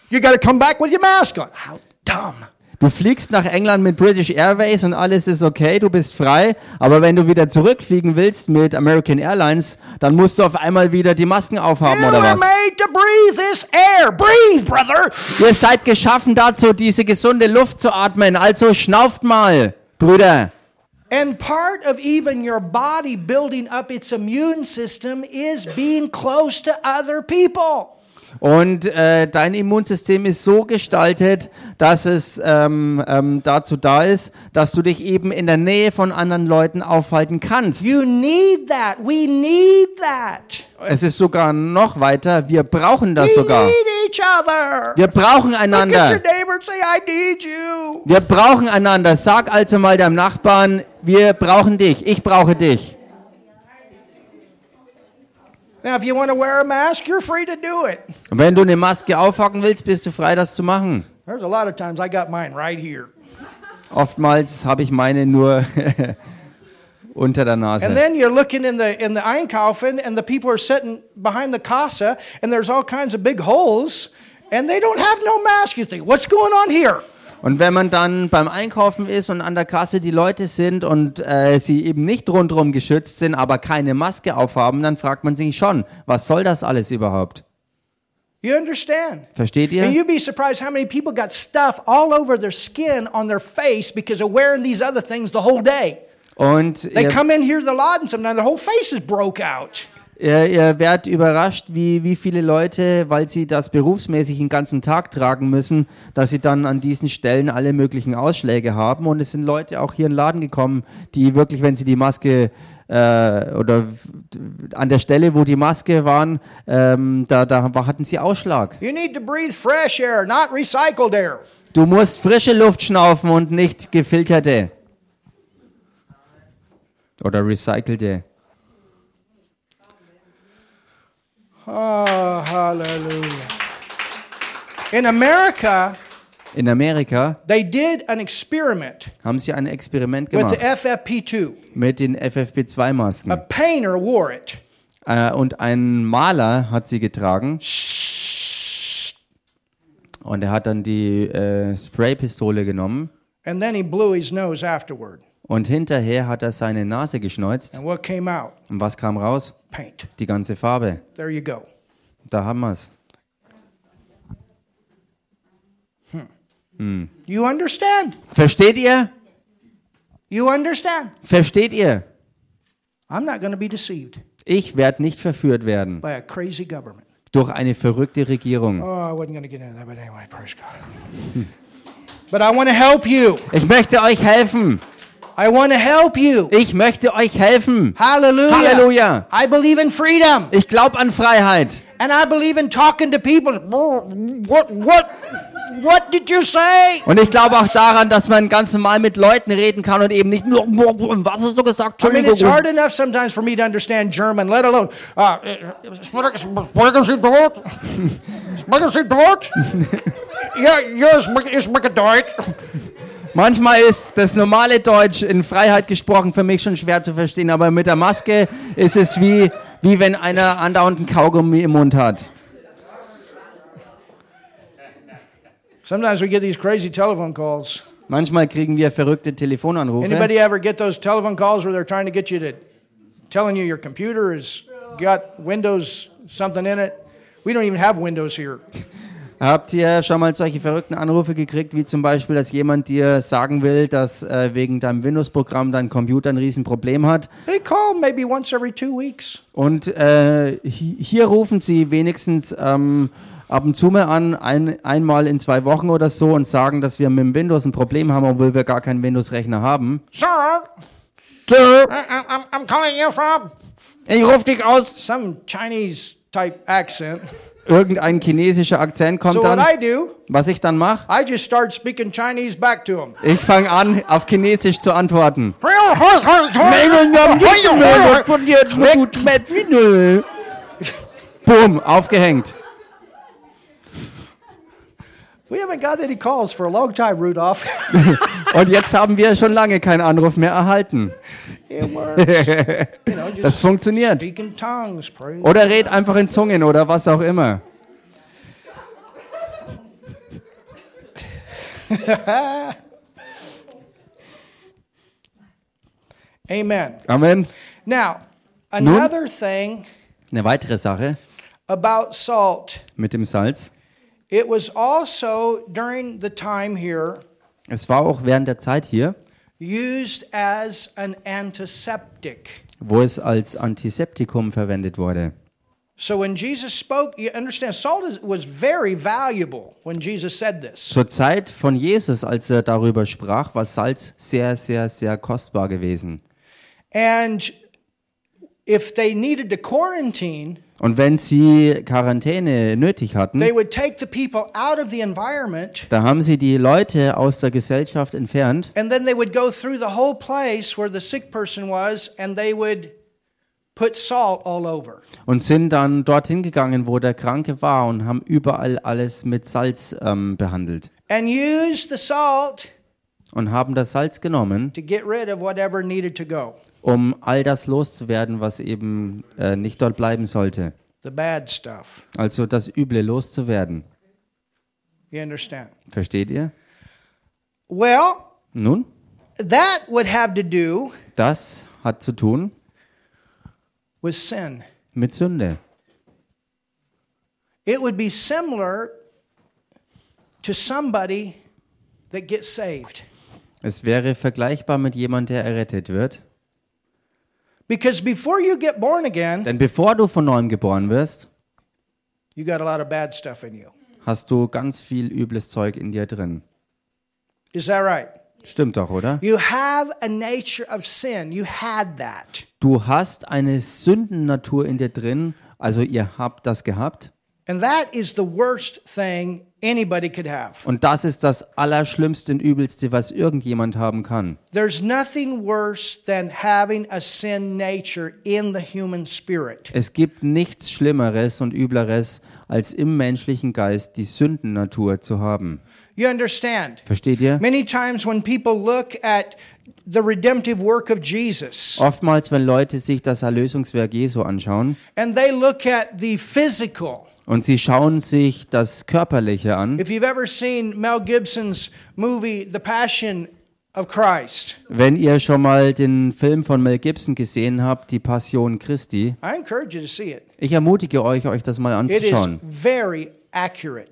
you got to come back with your mask on. How dumb. Du fliegst nach England mit British Airways und alles ist okay, du bist frei. Aber wenn du wieder zurückfliegen willst mit American Airlines, dann musst du auf einmal wieder die Masken aufhaben You oder was? made to breathe this air. Breathe, brother. Ihr seid geschaffen dazu, diese gesunde Luft zu atmen. Also schnauft mal, Brüder. And part of even your body building up its immune system is being close to other people. Und äh, dein Immunsystem ist so gestaltet, dass es ähm, ähm, dazu da ist, dass du dich eben in der Nähe von anderen Leuten aufhalten kannst. You need that. We need that. Es ist sogar noch weiter, wir brauchen das We sogar. need each other. Wir brauchen Look at your einander. neighbor and say, I need you. Wir brauchen einander. Sag also mal deinem Nachbarn, wir brauchen dich. Ich brauche dich. Now, if you want to wear a mask, you're free to do it. Und wenn du eine Maske aufhocken willst, bist du frei, das zu machen. There's a lot of times I got mine right here. Oftmals habe ich meine nur unter der Nase. And then you're looking in the in the Einkaufen, and the people are sitting behind the casa, and there's all kinds of big holes, and they don't have no mask. You think, what's going on here? Und wenn man dann beim Einkaufen ist und an der Kasse die Leute sind und äh, sie eben nicht rundherum geschützt sind, aber keine Maske aufhaben, dann fragt man sich schon, was soll das alles überhaupt? You understand? Versteht And ihr? you'd be surprised how many people got stuff all over their skin on their face because of wearing these other things the whole day. Und They ihr, come in here to the Laden sometimes, their whole face is broke out. Ihr, ihr werdet überrascht, wie, wie viele Leute, weil sie das berufsmäßig den ganzen Tag tragen müssen, dass sie dann an diesen Stellen alle möglichen Ausschläge haben. Und es sind Leute auch hier in den Laden gekommen, die wirklich, wenn sie die Maske äh, oder an der Stelle, wo die Maske waren, ähm, da, da hatten sie Ausschlag. You need to breathe fresh air, not recycled air. Du musst frische Luft schnaufen und nicht gefilterte. Oder recycelte. Oh, hallelujah. In America, In Amerika they did an experiment haben sie ein Experiment with the gemacht FFP2. mit den FFP2-Masken. A painter wore it. Äh, und ein Maler hat sie getragen und er hat dann die äh, Spraypistole genommen And then he blew his nose afterward. Und hinterher hat er seine Nase geschneuzt. And what came out? Und was kam raus? Paint. Die ganze Farbe. There you go. Da haben wir es. You understand? Versteht ihr? You understand? Versteht ihr? I'm not going to be deceived Ich werde nicht verführt werden by a crazy government. durch eine verrückte Regierung. Oh, I wasn't going to get into that, but anyway, praise God. but I want to help you. Ich möchte euch helfen. I want to help you. Ich möchte euch helfen. Hallelujah. Halleluja. I believe in freedom. Ich glaube an Freiheit. And I believe in talking to people. What what what did you say? Und ich glaube auch daran, dass man ganz normal mit Leuten reden kann und eben nicht nur, was hast du gesagt? I mean, it's hard enough sometimes for me to understand German, let alone. Uh, sprechen Sie Deutsch? Sprechen Sie Deutsch? Ja, ja, ich spreche Deutsch. Manchmal ist das normale Deutsch in Freiheit gesprochen für mich schon schwer zu verstehen, aber mit der Maske ist es wie, wie wenn einer andauernd einen Kaugummi im Mund hat. Sometimes we get these crazy telephone calls. Manchmal kriegen wir verrückte Telefonanrufe. Anybody ever get those telephone calls where they're trying to get you to telling you your computer has got Windows something in it? We don't even have Windows here. Habt ihr schon mal solche verrückten Anrufe gekriegt, wie zum Beispiel, dass jemand dir sagen will, dass äh, wegen deinem Windows-Programm dein Computer ein Riesenproblem hat? They call maybe once every two weeks. Und äh, hi- hier rufen sie wenigstens ähm, ab und zu mal an, ein, einmal in zwei Wochen oder so, und sagen, dass wir mit dem Windows ein Problem haben, obwohl wir gar keinen Windows-Rechner haben. Sir, Sir, I, I'm, I'm calling you from ich rufe dich aus. some Chinese type accent. Irgendein chinesischer Akzent kommt So dann. Do, Was ich dann mache? Ich fange an, auf Chinesisch zu antworten. Boom, aufgehängt. We haven't got any calls for a long time, Rudolph. Und jetzt haben wir schon lange keinen Anruf mehr erhalten. Das funktioniert. Oder red einfach in Zungen oder was auch immer. Amen. Amen. Now, another thing Eine weitere Sache about salt. mit dem Salz. It was also during the time here Es war auch während der Zeit hier, used as an antiseptic. wo es als Antiseptikum verwendet wurde. So when Jesus spoke, you understand, salt was very valuable when Jesus said this. Zur Zeit von Jesus, als er darüber sprach, war Salz sehr, sehr, sehr kostbar gewesen. And if they needed to quarantine, Und wenn sie Quarantäne nötig hatten, they would take the people out of the environment da haben sie die Leute aus der Gesellschaft entfernt and then they would go through the whole place where the sick person was and they would put salt all over. und sind dann dorthin gegangen, wo der Kranke war und haben überall alles mit Salz ähm, behandelt And use the salt und haben das Salz genommen, to get rid of whatever needed to go. Um all das loszuwerden, was eben äh, nicht dort bleiben sollte. The bad stuff. Also das Üble loszuwerden. You understand? Versteht ihr? Well, Nun, that would have to do das hat zu tun with sin. mit Sünde. It would be similar to somebody that gets saved. Es wäre vergleichbar mit jemand, der errettet wird. Because before you get born again, Denn bevor du von neuem geboren wirst, you got a lot of bad stuff in you. hast du ganz viel übles Zeug in dir drin. Is that right? Stimmt doch, oder? You have a nature of sin. You had that. Du hast eine Sündennatur in dir drin, also ihr habt das gehabt. And that is the worst thing anybody could have. Und das ist das Allerschlimmste und Übelste, was irgendjemand haben kann. There's nothing worse than having a sin nature in the human spirit. Es gibt nichts Schlimmeres und Übleres, als im menschlichen Geist die Sündennatur zu haben. You understand? Versteht ihr? Many times when people look at the redemptive work of Jesus Oftmals, wenn Leute sich das Erlösungswerk Jesu anschauen and they look at the physical, und sie schauen sich das Körperliche an, if you've ever seen Mel Gibson's movie, The Passion of Christ, wenn ihr schon mal den Film von Mel Gibson gesehen habt, Die Passion Christi, I encourage you to see it. ich ermutige euch, euch das mal anzuschauen.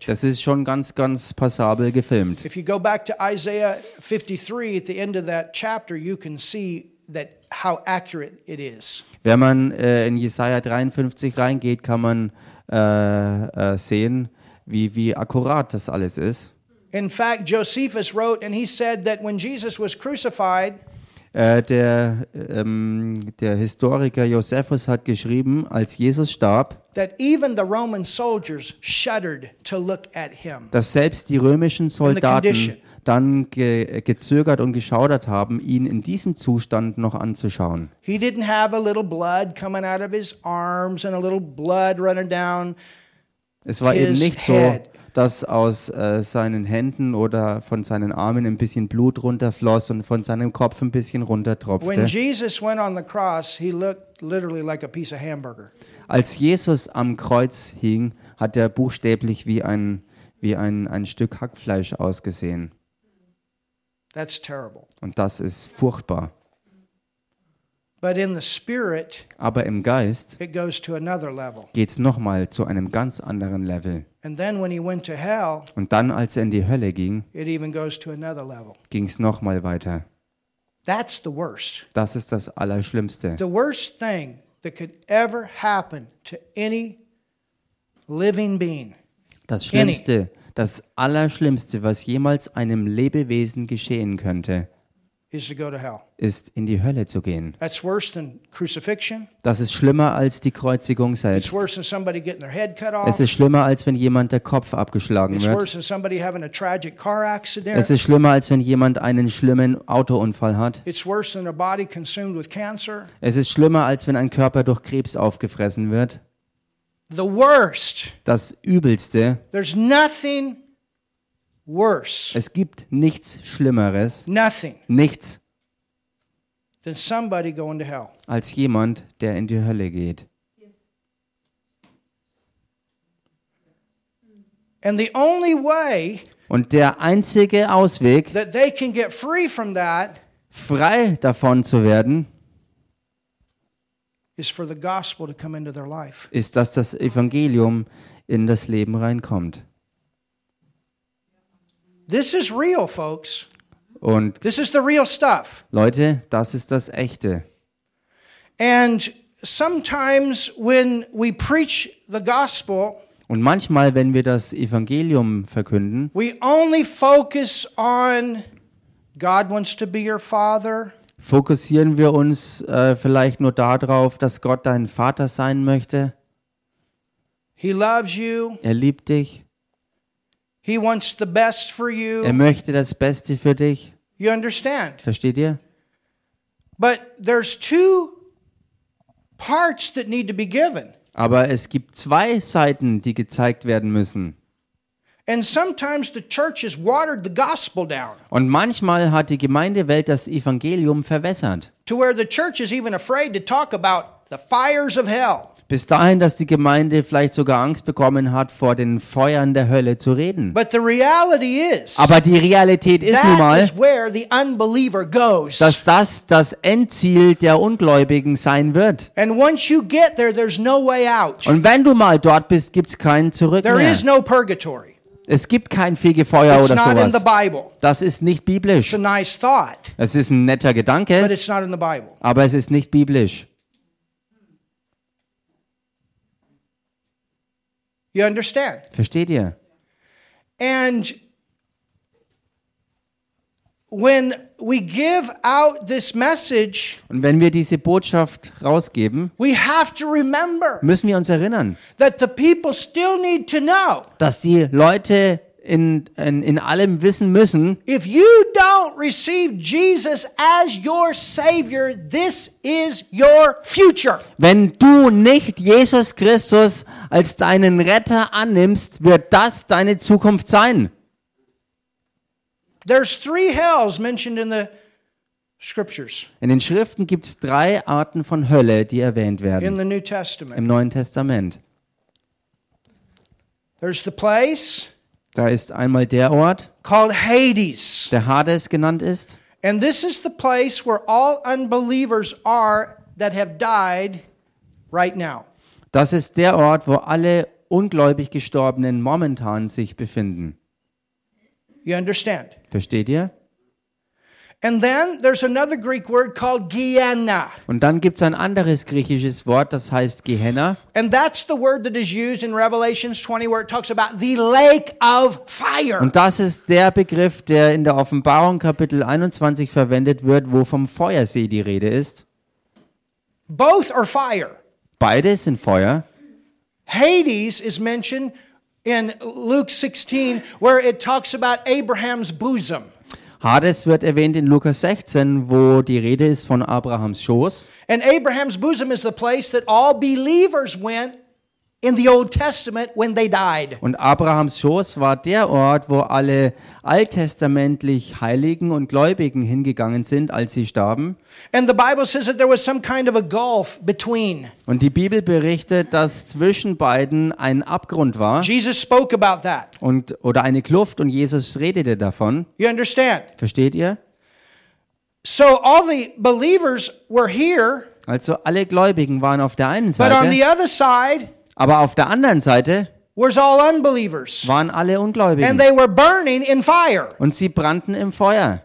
Das ist schon ganz, ganz passabel gefilmt. If you go back to Isaiah 53 at the end of that chapter, you can see that how accurate it is. Wenn man äh, in Jesaja 53 reingeht, kann man äh, äh, sehen, wie, wie akkurat das alles ist. In fact, Josephus wrote, and he said that when Jesus was crucified, Äh, der, ähm, der Historiker Josephus hat geschrieben, als Jesus starb, that even the Roman soldiers shuddered to look at him. dass selbst die römischen Soldaten. Dann ge gezögert und geschaudert haben, ihn in diesem Zustand noch anzuschauen. He didn't have a little blood coming out of his arms and a little blood running down. Es war eben nicht so, dass aus äh, seinen Händen oder von seinen Armen ein bisschen Blut runterfloss und von seinem Kopf ein bisschen When runtertropfte. Jesus went on the cross, he looked literally like a piece of hamburger. Als Jesus am Kreuz hing, hat er buchstäblich wie ein, wie ein, ein Stück Hackfleisch ausgesehen. That's terrible. Und das ist furchtbar. But in the spirit, Aber im Geist it goes to another level. geht es nochmal zu einem ganz anderen Level. And then when he went to hell, Und dann, als er in die Hölle ging, it even goes to another level. ging es nochmal weiter. That's the worst. Das ist das Allerschlimmste. The worst thing that could ever happen to any living being Das Schlimmste, das Allerschlimmste, was jemals einem Lebewesen geschehen könnte, ist in die Hölle zu gehen. Das ist schlimmer als die Kreuzigung selbst. Es ist schlimmer, als wenn jemand der Kopf abgeschlagen wird. Es ist schlimmer, als wenn jemand einen schlimmen Autounfall hat. Es ist schlimmer, als wenn ein Körper durch Krebs aufgefressen wird. The worst. Das Übelste, There's nothing worse. es gibt nichts Schlimmeres, Nothing nichts, than somebody going to hell. als jemand, der in die Hölle geht. And the only way Und der einzige Ausweg, that they can get free from that frei davon zu werden, is for the gospel to come into their life. Ist, dass das Evangelium in das Leben reinkommt. This is real, folks. Und This is the real stuff. Leute, das ist das Echte. And sometimes when we preach the gospel, Und manchmal, wenn wir das Evangelium verkünden, we only focus on God wants to be your father. Fokussieren wir uns äh, vielleicht nur darauf, dass Gott dein Vater sein möchte. He loves you. Er liebt dich. He wants the best for Er you. möchte das Beste für dich. You understand? Versteht ihr? But there's two parts that need to be given. Aber es gibt zwei Seiten, die gezeigt werden müssen. Und manchmal hat die Gemeindewelt das Evangelium verwässert. to where the church is even afraid to talk about the fires of hell. Bis dahin, dass die Gemeinde vielleicht sogar Angst bekommen hat, vor den Feuern der Hölle zu reden. But the reality is Aber die Realität ist nun mal, is where the unbeliever goes. dass das das Endziel der Ungläubigen sein wird. And once you get there, there's no way out. Und wenn du mal dort bist, gibt's kein Zurück There mehr. is no purgatory. Es gibt kein Fegefeuer It's oder sowas. Das ist nicht biblisch. a nice thought, Es ist ein netter but Gedanke, it's not in the Bible. aber es ist nicht biblisch. You understand? Versteht ihr? And when we give out this message, Und wenn wir diese Botschaft rausgeben, we have to remember müssen wir uns erinnern, that the people still need to know dass die Leute in, in, in allem wissen müssen, if you don't receive Jesus as your Savior, this is your future. wenn du nicht Jesus Christus als deinen Retter annimmst, wird das deine Zukunft sein. There's three hells mentioned in the scriptures In den Schriften gibt es drei Arten von Hölle, die erwähnt in werden the New Testament. im Neuen Testament. There's the place Da ist einmal der Ort, called Hades. der Hades genannt ist. And this is the place where all unbelievers are that have died right now. Das ist der Ort, wo alle ungläubig Gestorbenen momentan sich befinden. You understand? Versteht ihr? And then there's another Greek word called Gehenna. Und dann gibt es ein anderes griechisches Wort, das heißt Gehenna. And that's the word that is used in Revelations 20 where it talks about the lake of fire. Und das ist der Begriff, der in der Offenbarung Kapitel 21 verwendet wird, wo vom Feuersee die Rede ist. Both are fire. Beide sind Feuer. Hades is mentioned in Luke 16 where it talks about Abraham's bosom. Hades wird erwähnt in Lukas 16, wo die Rede ist von Abrahams Schoß. And Abraham's bosom is the place that all believers went in the Old Testament when they died. Und Abrahams Schoß war der Ort, wo alle alttestamentlich Heiligen und Gläubigen hingegangen sind, als sie starben. And the Bible says that there was some kind of a gulf between. Und die Bibel berichtet, dass zwischen beiden ein Abgrund war Jesus spoke about that. und oder eine Kluft und Jesus redete davon. You understand? Versteht ihr? So all the believers were here, Also alle Gläubigen waren auf der einen but on the Seite, other side aber auf der anderen Seite was all unbelievers. waren alle And Ungläubigen. they were burning in fire. Und sie brannten im Feuer.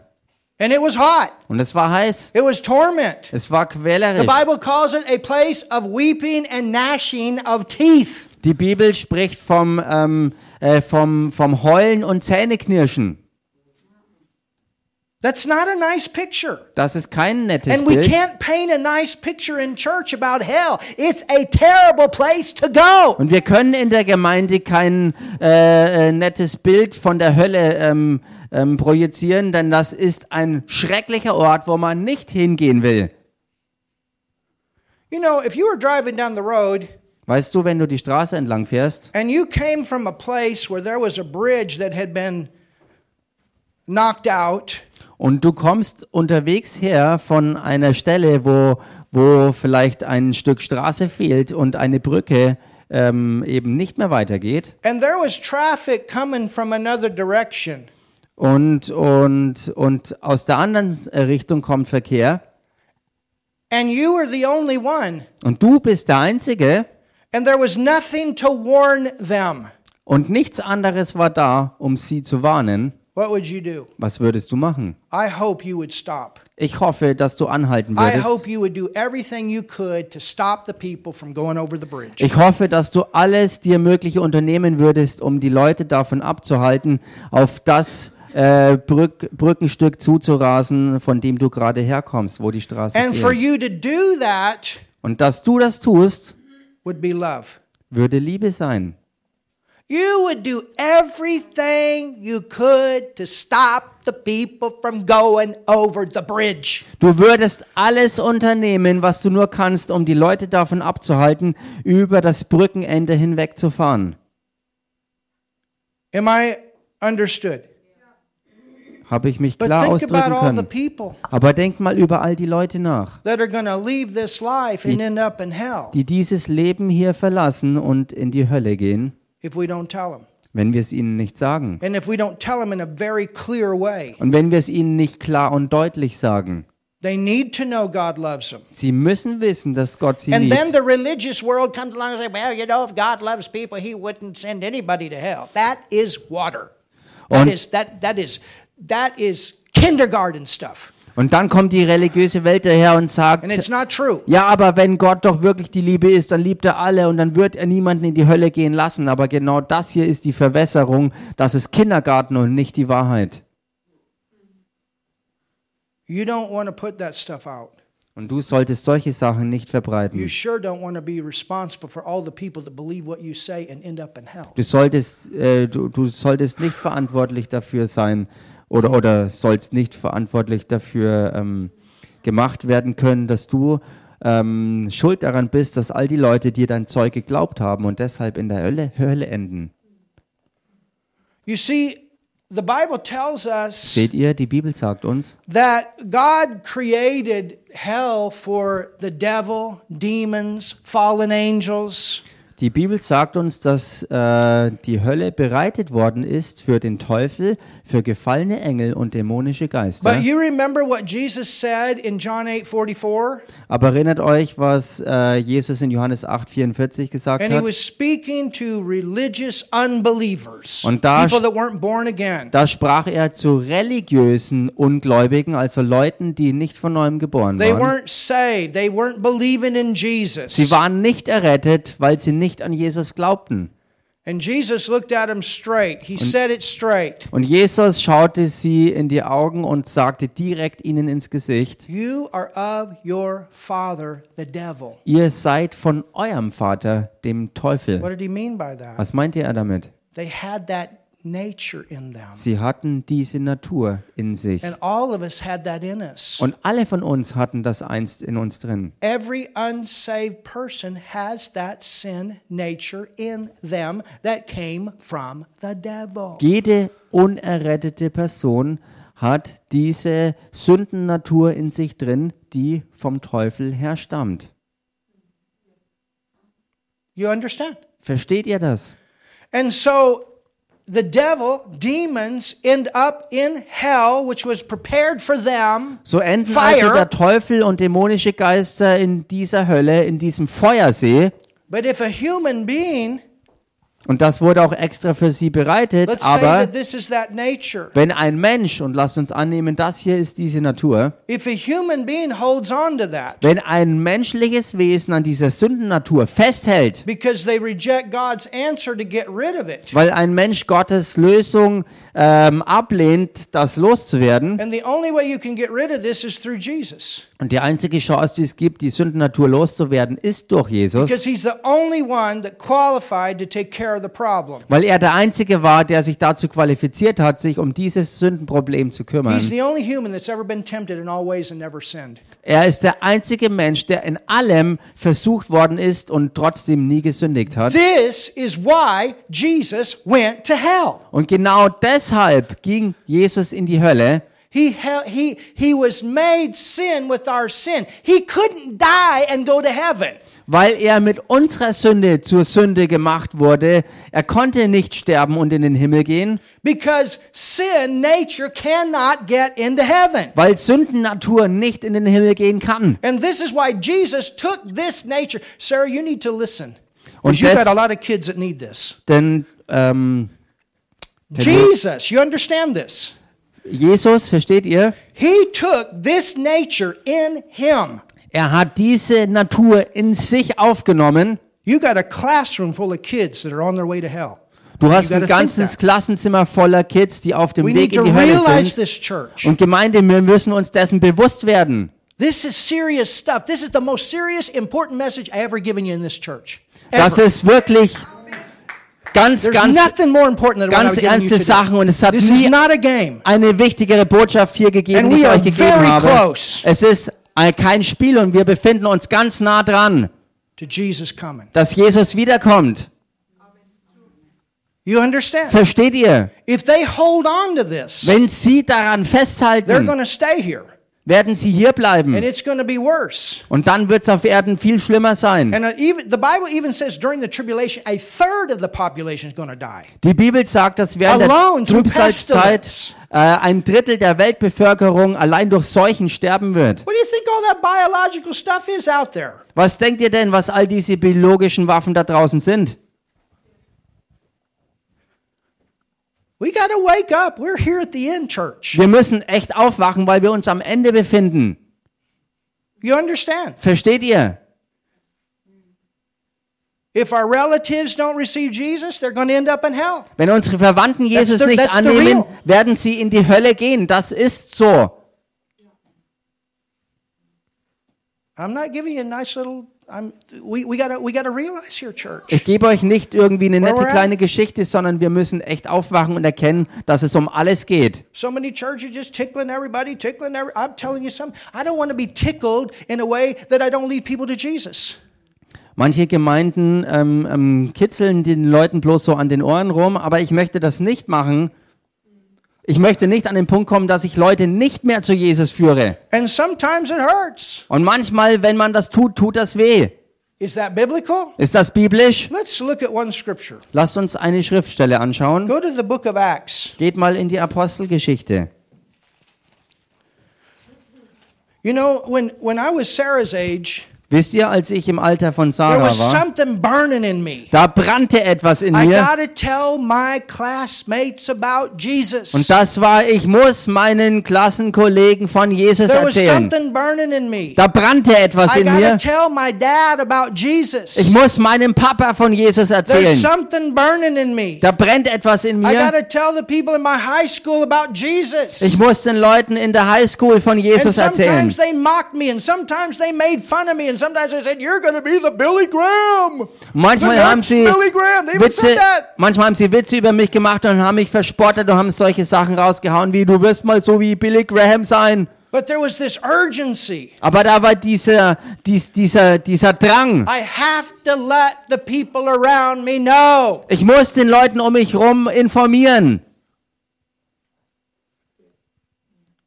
And it was hot. Und es war heiß. It was torment. Es war The quälerisch. Bible calls it a place of weeping and gnashing of teeth. Die Bibel spricht vom, ähm, äh, vom, vom Heulen und Zähneknirschen. That's not a nice picture. Das ist kein nettes And we Bild. can't paint a nice picture in church about hell. It's a terrible place to go. Und wir können in der Gemeinde kein äh, äh, nettes Bild von der Hölle ähm, ähm, projizieren, denn das ist ein schrecklicher Ort, wo man nicht hingehen will. You know, if you were driving down the road Weißt du, wenn du die Straße entlang fährst and you came from a place where there was a bridge that had been knocked out, und du kommst unterwegs her von einer Stelle, wo, wo vielleicht ein Stück Straße fehlt und eine Brücke ähm, eben nicht mehr weitergeht, and there was traffic coming from another direction, und, und, und aus der anderen äh, Richtung kommt Verkehr. And you were the only one, und du bist der Einzige. And there was nothing to warn them, und nichts anderes war da, um sie zu warnen, what would you do? was würdest du machen? I hope you would stop. Ich hoffe, dass du anhalten I würdest. hope you would do everything you could to stop the people from going over the bridge. Ich hoffe, dass du alles dir Mögliche unternehmen würdest, um die Leute davon abzuhalten, auf das äh, Brück, Brückenstück zuzurasen, von dem du gerade herkommst, wo die Straße And for you to do that Und dass du das tust, would be love. würde Liebe sein. You would do everything you could to stop the people from going over the bridge. Du würdest alles unternehmen, was du nur kannst, um die Leute davon abzuhalten, über das Brückenende hinweg zu fahren. Am I understood? Habe ich mich klar ausdrücken können. Aber denk mal über all die Leute nach, hell die dieses Leben hier verlassen und in die Hölle gehen, if we don't tell them. wenn wir es ihnen nicht sagen. And if we don't tell them in a very clear way, Und wenn wir es ihnen nicht klar und deutlich sagen. they need to know God loves them. Sie müssen wissen, dass Gott sie And then liebt. the religious world comes along and says, well, you know, if God loves people, he wouldn't send anybody to hell. That is water. That Und- is that that is that is kindergarten stuff. Und dann kommt die religiöse Welt daher und sagt, ja, aber wenn Gott doch wirklich die Liebe ist, dann liebt er alle und dann wird er niemanden in die Hölle gehen lassen. Aber genau das hier ist die Verwässerung. Das ist Kindergarten und nicht die Wahrheit. Und du solltest solche Sachen nicht verbreiten. sure don't want to be responsible for all the people that believe what you say and end up in hell. Du solltest, äh, du, du solltest nicht verantwortlich dafür sein oder, oder sollst nicht verantwortlich dafür ähm, gemacht werden können, dass du ähm, schuld daran bist, dass all die Leute dir dein Zeug geglaubt haben und deshalb in der Hölle, Hölle enden. You see, the Bible tells us Seht ihr, die Bibel sagt uns, that God created hell for the devil, demons, fallen angels. Die Bibel sagt uns, dass äh, die Hölle bereitet worden ist für den Teufel, für gefallene Engel und dämonische Geister. But you remember what Jesus said in John 8:44? Aber erinnert euch, was äh, Jesus in Johannes 8,44 gesagt And he hat? was speaking to religious unbelievers, Und da- people that weren't born again. Da sprach er zu religiösen Ungläubigen, also Leuten, die nicht von neuem geboren They waren. weren't saved. They weren't believing in Jesus. Sie waren nicht errettet, weil sie nicht an Jesus glaubten. And Jesus looked at them straight. He said it straight. Und Jesus schaute sie in die Augen und sagte direkt ihnen ins Gesicht, You are of your father, the devil. ihr seid von eurem Vater, dem Teufel. What did he mean by that? Was meinte er damit? They had that. Sie hatten diese Natur in sich. And all of us had that in us. Und alle von uns hatten das einst in uns drin. Every unsaved person has that sin nature in them that came from the devil. Jede unerrettete Person hat diese Sündennatur in sich drin, die vom Teufel herstammt. You understand? Versteht ihr das? And so the devil, demons, end up in hell, which was prepared for them. So enden Fire. also der Teufel und dämonische Geister in dieser Hölle, in diesem Feuersee. But if a human being, Und das wurde auch extra für sie bereitet. let's Aber wenn ein Mensch, und lasst uns annehmen, das hier ist diese Natur, that wenn ein menschliches Wesen an dieser Sündennatur festhält, it, weil ein Mensch Gottes Lösung ähm, ablehnt, das loszuwerden, und die einzige Chance, die es gibt, die Sündennatur loszuwerden, ist durch Jesus, Because he's the only one that qualified to take care of the problem. weil er der Einzige war, der sich dazu qualifiziert hat, sich um dieses Sündenproblem zu kümmern. Er ist der einzige Mensch, der in allem versucht worden ist und trotzdem nie gesündigt hat. This is why Jesus went to hell. Und genau deshalb ging Jesus in die Hölle. He, he, he was made sin with our sin. He couldn't die and go to heaven. Weil er mit unserer Sünde zur Sünde gemacht wurde, er konnte nicht sterben und in den Himmel gehen, Because sin nature cannot get into heaven. weil Sündennatur nicht in den Himmel gehen kann. And this is why Jesus took this nature. Sarah, you need to listen. Und you've got a lot of kids that need this. Denn ähm, Jesus, you understand this? Jesus, versteht ihr? He took this nature in him. Er hat diese Natur in sich aufgenommen. You got a classroom full of kids that are on their way to hell. Du hast ein ganzes. Klassenzimmer voller Kids, die auf dem We Weg in die Hölle sind. Und Gemeinde, wir müssen uns dessen bewusst werden. This is serious stuff. This is the most serious, important message I ever given you in this church. Das ist wirklich ganz, ganz ganz ernste. Sachen und es hat nie- eine wichtigere Botschaft hier gegeben, die ich euch gegeben habe. close. Es ist kein Spiel und wir befinden uns ganz nah dran, To Jesus coming. dass Jesus wiederkommt. You understand? Versteht ihr? If they hold on to this, Wenn sie daran festhalten, werden sie hier bleiben. Und dann wird es auf Erden viel schlimmer sein. Uh, die. Bibel sagt, dass während Alone der Trübsalzeit äh, ein Drittel der Weltbevölkerung allein durch Seuchen sterben wird. Was denkt ihr denn, was all diese biologischen Waffen da draußen sind? We got to wake up. We're here at the end, church. Wir müssen echt aufwachen, weil wir uns am Ende befinden. You understand? Versteht ihr? If our relatives don't receive Jesus, they're going to end up in hell. Wenn unsere Verwandten Jesus the- nicht annehmen, werden sie in die Hölle gehen. Das ist so. I'm not giving you a nice little. I'm, we we got to we got to realize here, church. Ich gebe euch nicht irgendwie eine nette kleine Geschichte, sondern wir müssen echt aufwachen und erkennen, dass es um alles geht. So many churches just tickling everybody, tickling every. I'm telling you something. I don't want to be tickled in a way that I don't lead people to Jesus. Manche Gemeinden ähm, ähm, kitzeln den Leuten bloß so an den Ohren rum, aber ich möchte das nicht machen. Ich möchte nicht an den Punkt kommen, dass ich Leute nicht mehr zu Jesus führe. And sometimes it hurts. Und manchmal, wenn man das tut, tut das weh. Is that biblical? Ist das biblisch? Let's look at one scripture. Lasst uns eine Schriftstelle anschauen. Go to the book of Acts. Geht mal in die Apostelgeschichte. You know, when, when I was Sarah's age, Wisst ihr, als ich im Alter von Sarah war, da brannte etwas in I mir. got to tell my classmates about Jesus. Und das war, ich muss meinen Klassenkollegen von Jesus erzählen. something burning in me. Da brannte etwas I in mir. tell my dad about Jesus. Ich muss meinem Papa von Jesus erzählen. something burning in me. Da brennt etwas in mir. to tell the people in my high school about Jesus. Ich muss den Leuten in der Highschool von and Jesus erzählen. And sometimes they said, "You're going to be the Billy Graham." Manchmal The haben sie Billy Graham. They Witze, manchmal haben sie Witze über mich gemacht und haben mich verspottet und haben solche Sachen rausgehauen wie du wirst mal so wie Billy Graham sein. But there was this urgency. Aber da war dieser, dies, dieser, dieser Drang. I have to let the people around me know. Ich muss den Leuten um mich herum informieren.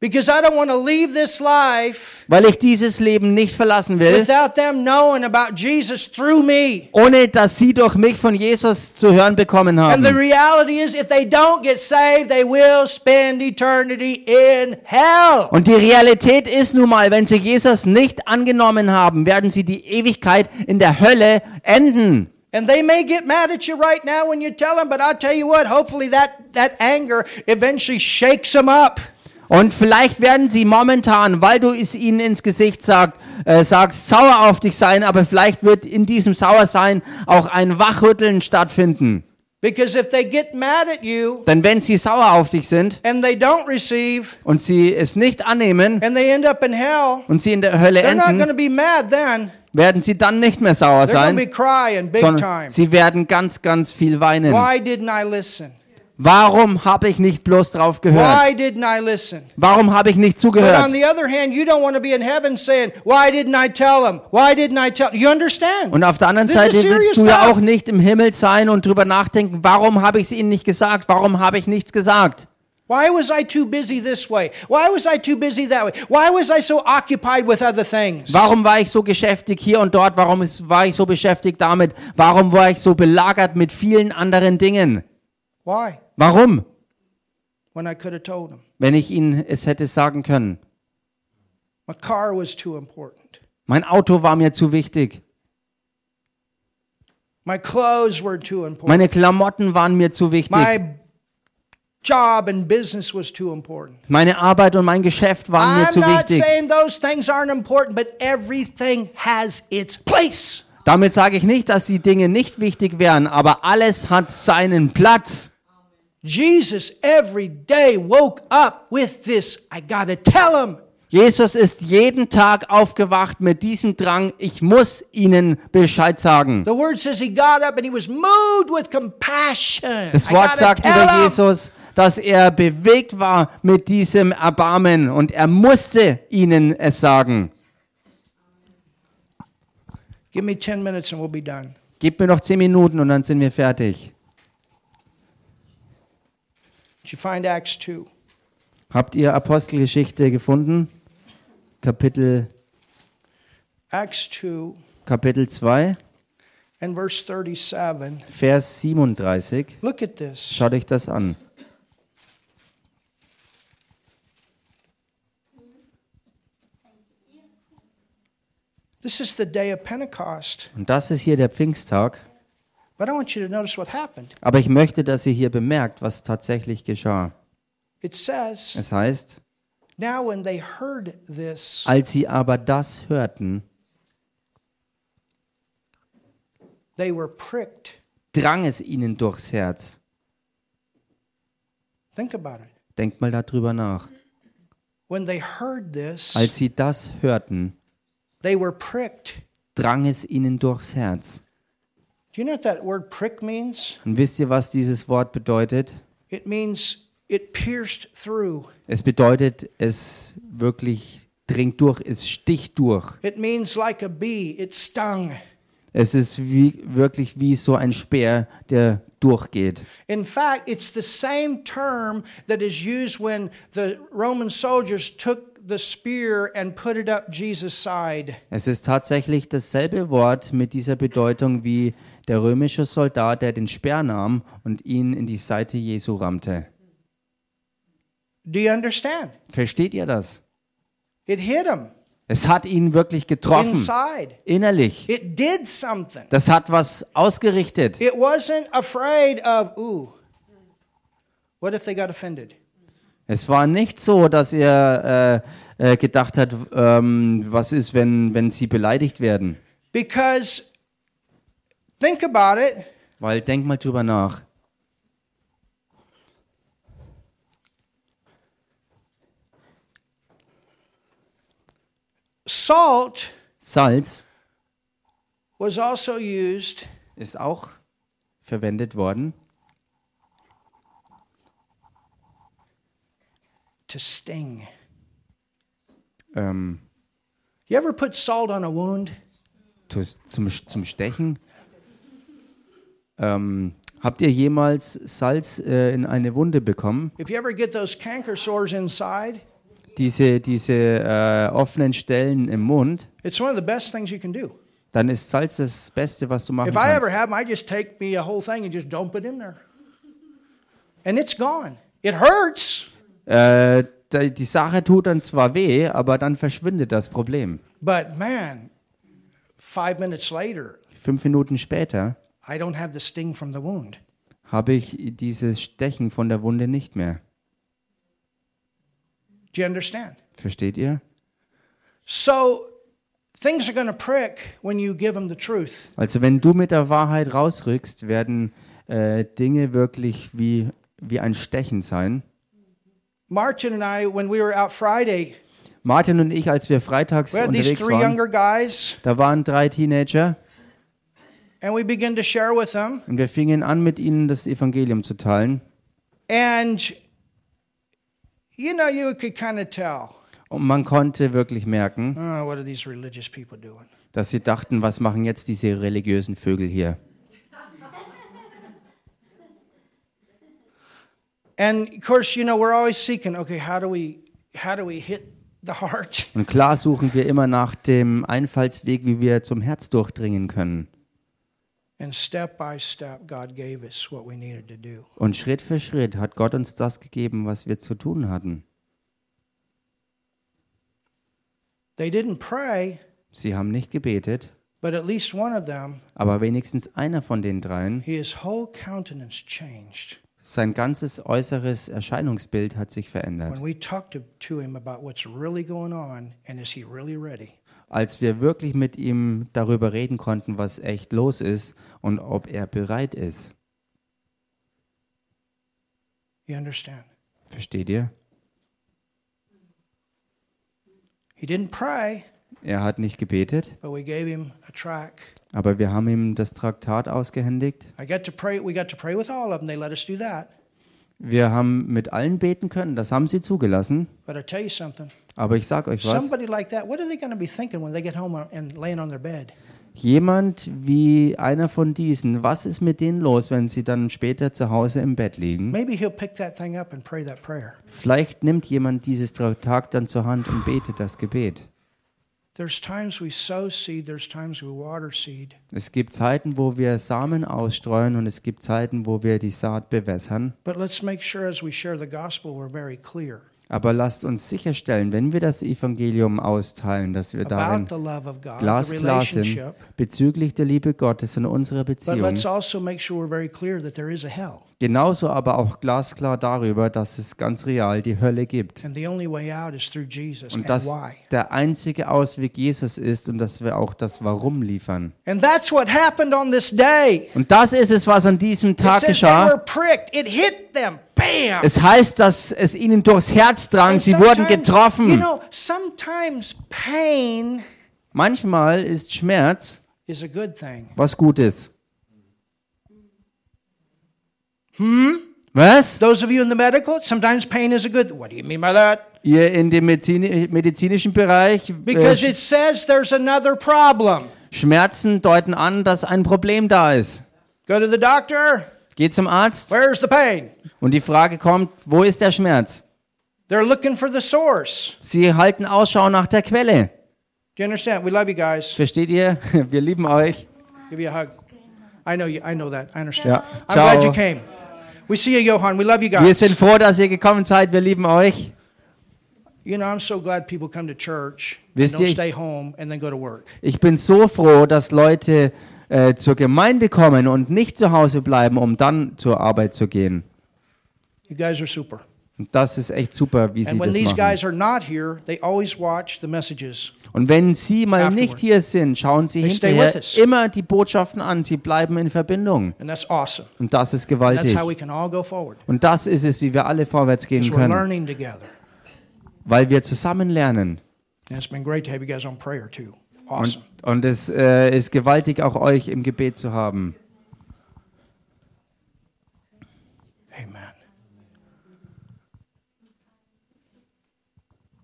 Because I don't want to leave this life weil ich dieses Leben nicht verlassen will, without them knowing about Jesus through me. ohne dass sie durch mich von Jesus zu hören bekommen And the haben. reality is, if they don't get saved, they will spend eternity in hell. Und die Realität ist nun mal, wenn sie Jesus nicht angenommen haben, werden sie die Ewigkeit in der Hölle enden. And they may get mad at you right now when you tell them, but I'll tell you what, hopefully that, that anger eventually shakes them up. Und vielleicht werden sie momentan, weil du es ihnen ins Gesicht sag, äh, sagst, sauer auf dich sein, aber vielleicht wird in diesem Sauersein auch ein Wachrütteln stattfinden. Because if they get mad at you Denn wenn sie sauer auf dich sind and they don't receive und sie es nicht annehmen and they end up in hell, und sie in der Hölle they're not enden, to be mad then. werden sie dann nicht mehr sauer They're going to sein, be crying big sondern time. sie werden ganz, ganz viel weinen. Why didn't I listen? Warum habe ich nicht bloß drauf gehört? Why didn't I listen? Warum habe ich nicht But on zugehört? the other hand, you don't want to be in heaven saying, Why didn't I tell them? Why didn't I tell You understand? Und auf der anderen This is Seite willst du ja auch nicht im Himmel sein und drüber nachdenken, warum habe ich es ihnen nicht gesagt? Warum habe ich nichts gesagt? Why was I too busy this way? Why was I too busy that way? Why was I so occupied with other things? Warum war ich so beschäftigt hier und dort? Warum ist, war ich so beschäftigt damit? Warum war ich so belagert mit vielen anderen Dingen? Why? Warum? When I could have told them. Wenn ich ihnen es hätte sagen können. My car was too important. Mein Auto war mir zu wichtig. My clothes were too important. Meine Klamotten waren mir zu wichtig. My job and business was too important. Meine Arbeit und mein Geschäft waren mir I'm zu wichtig. saying those things aren't important, but everything has its place. Damit sage ich nicht, dass die Dinge nicht wichtig wären, aber alles hat seinen Platz. Jesus every day woke up with this. I got to tell him. Jesus ist jeden Tag aufgewacht mit diesem Drang, ich muss ihnen Bescheid sagen. The word says he got up and he was moved with compassion. Das Wort gotta sagt über. Jesus, dass er bewegt war mit diesem Erbarmen und er musste ihnen es sagen. Give me 10 minutes and we'll be done. Gib mir noch zehn Minuten und dann sind wir fertig. Did you find Acts 2? Habt ihr Apostelgeschichte gefunden? Kapitel, Acts 2 Kapitel 2, and verse 37. Vers 37. Look at this. Schaut euch das an. This is the day of Pentecost. Und das ist hier der Pfingsttag. Aber ich möchte, dass ihr hier bemerkt, was tatsächlich geschah. It says, Es heißt, Now when they heard this, als sie aber das hörten, they were pricked. drang es ihnen durchs Herz. Think about it. Denkt mal darüber nach. When they heard this, Als sie das hörten, they were pricked. drang es ihnen durchs Herz. Do you know what that word prick means? Und wisst ihr, was dieses Wort bedeutet? It means it pierced through. Es bedeutet, es wirklich dringt durch, es sticht durch. It means like a bee, it stung. Es ist wie, wirklich wie so ein Speer, der durchgeht. In fact, it's the same term that is used when the Roman soldiers took the spear and put it up Jesus' side. Es ist tatsächlich dasselbe Wort mit dieser Bedeutung wie der römische Soldat, der den Speer nahm und ihn in die Seite Jesu rammte. Do you understand? Versteht ihr das? It hit him Es hat ihn wirklich getroffen, inside. innerlich. It did something. Das hat was ausgerichtet. It wasn't afraid of, ooh, what if they got offended? Es war nicht so, dass er äh, äh, gedacht hat, ähm, was ist, wenn, wenn sie beleidigt werden. Because think about it. Weil denk mal drüber nach. Salt Salz was also used ist auch verwendet worden, to sting. ähm, You ever put salt on a wound? zu- zum, zum Stechen. Ähm, habt ihr jemals Salz äh, in eine Wunde bekommen? If you ever get those canker sores inside, Diese, diese äh, offenen Stellen im Mund, it's one of the best things you can do. dann ist Salz das Beste, was du machen If I ever kannst. have them, I just take me a whole thing and just dump it in there. And it's gone. It hurts, Äh, die Sache tut dann zwar weh, aber dann verschwindet das Problem. but man, five minutes later, Fünf Minuten später I don't have the sting from the wound. habe ich dieses Stechen von der Wunde nicht mehr. Do you understand? Versteht ihr? So things are going to prick when you give them the truth. Also wenn du mit der Wahrheit rausrückst, werden äh, Dinge wirklich wie, wie ein Stechen sein. Martin and I, when we were out Friday, Martin und ich, als wir freitags unterwegs waren, guys, da waren drei Teenager and we began to share with them. und wir fingen an, mit ihnen das Evangelium zu teilen. And, you know, you could kind of tell, Und man konnte wirklich merken, oh, what are these religious people doing? dass sie dachten, was machen jetzt diese religiösen Vögel hier? And of course, you know, we're always seeking, okay, how do we how do we hit the heart? Und klar suchen wir immer nach dem Einfallsweg, wie wir zum Herz durchdringen können. Und Schritt für Schritt hat Gott uns das gegeben, was wir zu tun hatten. They didn't pray, Sie haben nicht gebetet, but at least one of them, aber wenigstens einer von den dreien, his whole countenance changed. sein ganzes äußeres Erscheinungsbild hat sich verändert. When we talked to, to him about what's really going on and is he really ready? Als wir wirklich mit ihm darüber reden konnten, was echt los ist und ob er bereit ist. You understand? Versteht ihr? He didn't pray, Er hat nicht gebetet, but we gave him a track. aber wir haben ihm das Traktat ausgehändigt. Wir haben mit allen beten können, das haben sie zugelassen. But I tell you something. Aber ich sag euch was, Somebody like that, what are they going to be thinking when they get home and laying on their bed? Jemand wie einer von diesen, was ist mit denen los, wenn sie dann später zu Hause im Bett liegen? Maybe he'll pick that thing up and pray that prayer. Vielleicht nimmt jemand dieses Traktat dann zur Hand und betet das Gebet. There's times we sow seed, there's times we water seed. Es gibt Zeiten, wo wir Samen ausstreuen und es gibt Zeiten, wo wir die Saat bewässern. But let's make sure as we share the gospel, we're very clear Aber lasst uns sicherstellen, wenn wir das Evangelium austeilen, dass wir darin glasklar sind bezüglich der Liebe Gottes in unserer Beziehung. Genauso aber auch glasklar darüber, dass es ganz real die Hölle gibt. Und dass der einzige Ausweg Jesus ist und dass wir auch das Warum liefern. Und das ist es, was an diesem Tag geschah. Es heißt, dass es ihnen durchs Herz drang, sie wurden getroffen. Manchmal ist Schmerz was Gutes. Hm? Was? Those of you in the medical, sometimes pain is a good. What do you mean by that? Ihr in dem Medizin medizinischen Bereich, Because äh, it says there's another problem. Schmerzen deuten an, dass ein Problem da ist. Go to the doctor. Geht zum Arzt Where's the pain? und die Frage kommt, wo ist der Schmerz? They're looking for the source. Sie halten Ausschau nach der Quelle. Do you understand? We love you guys. Versteht ihr? Wir lieben euch. Give you a hug. I know you. I know that. I understand. Ja. I'm glad you Ciao. came. We see you, Johan. We love you Wir guys. sind froh, dass ihr gekommen seid. Wir lieben euch. You know, I'm so glad people come to church and Wisst don't ihr- stay home and then go to work. Ich bin so froh, dass Leute äh, zur Gemeinde kommen und nicht zu Hause bleiben, um dann zur Arbeit zu gehen. You guys are super. Und das ist echt super, wie sie And when das machen. guys are not here, they always watch the messages. Und wenn sie mal Afterward. nicht hier sind, schauen sie They stay hinterher with us. immer die Botschaften an. Sie bleiben in Verbindung. And that's awesome. Und das ist That's gewaltig. how we can all go forward. Und das ist es, wie wir alle vorwärts gehen Because we're können, learning together. weil wir zusammen lernen. And it's been great to have you guys on prayer too. Und, Awesome. und es äh, ist gewaltig, auch euch im Gebet zu haben. Amen.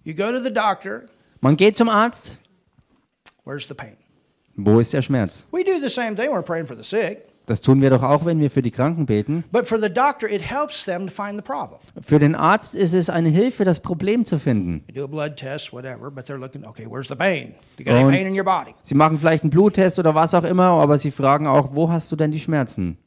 You go to the doctor. Man geht zum Arzt. Where's the pain? Wo ist der Schmerz? We do the same thing when we're praying for the sick. Das tun wir doch auch, wenn wir für die Kranken beten. But for the doctor, it helps them to find the problem. Für den Arzt ist es eine Hilfe, das Problem zu finden. You do a blood test, whatever, but they're looking, okay, where's the pain? You got any Und- pain in your body? Sie machen vielleicht einen Bluttest oder was auch immer, aber sie fragen auch, wo hast du denn die Schmerzen?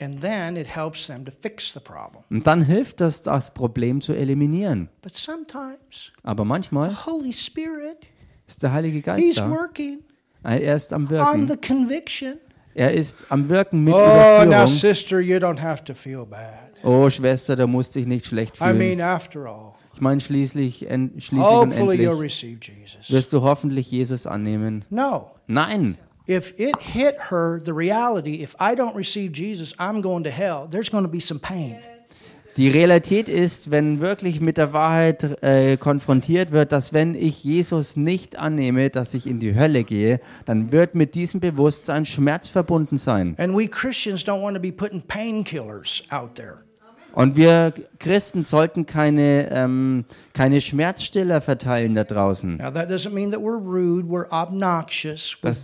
And then it helps them to fix the problem. Und dann hilft das, das Problem zu eliminieren. But sometimes Aber manchmal the Holy Spirit, ist der Heilige Geist He's da. working Er ist am on Wirken. the conviction. Er ist am Wirken mit Oh, now, Überführung. sister, you don't have to feel bad. Oh, Schwester, da musst dich nicht schlecht I fühlen. mean, after all, Ich meine, schließlich, en, schließlich und hopefully you'll endlich receive Jesus. wirst du hoffentlich Jesus annehmen. No. Nein, If it hit her, the reality, if I don't receive Jesus, I'm going to hell, there's going to be some pain. Die Realität ist, wenn wirklich mit der Wahrheit äh, konfrontiert wird, dass wenn ich Jesus nicht annehme, dass ich in die Hölle gehe, dann wird mit diesem Bewusstsein Schmerz verbunden sein. And we Christians don't want to be putting painkillers out there. Und wir Christen sollten keine, ähm, keine Schmerzstiller verteilen da draußen. Now, that doesn't mean that we're rude, we're obnoxious. We Das-.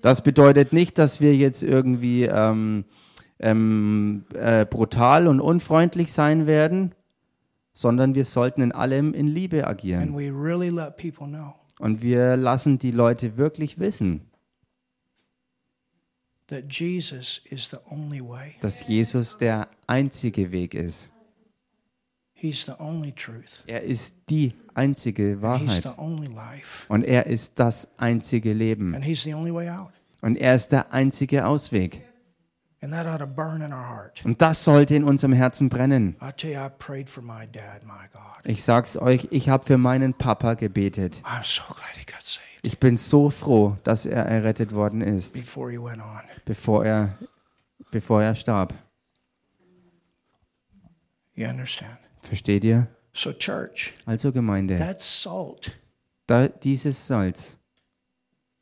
Das bedeutet nicht, dass wir jetzt irgendwie ähm, ähm, äh, brutal und unfreundlich sein werden, sondern wir sollten in allem in Liebe agieren. Und wir lassen die Leute wirklich wissen, that Jesus is the only way, dass Jesus der einzige Weg ist. He's the only truth, Er ist die einzige He's Wahrheit. the only life, Und er ist das einzige Leben. and He's the only way out. Und er ist der einzige Ausweg. And that ought to burn in our heart. Und das sollte in unserem Herzen brennen. Ich sag's euch, ich habe für meinen Papa gebetet. I'm so glad he got saved Ich bin so froh, dass er errettet worden ist, before he went on. bevor er, bevor er starb. You understand? Versteht ihr? So, church, Also Gemeinde, salt da, dieses Salz,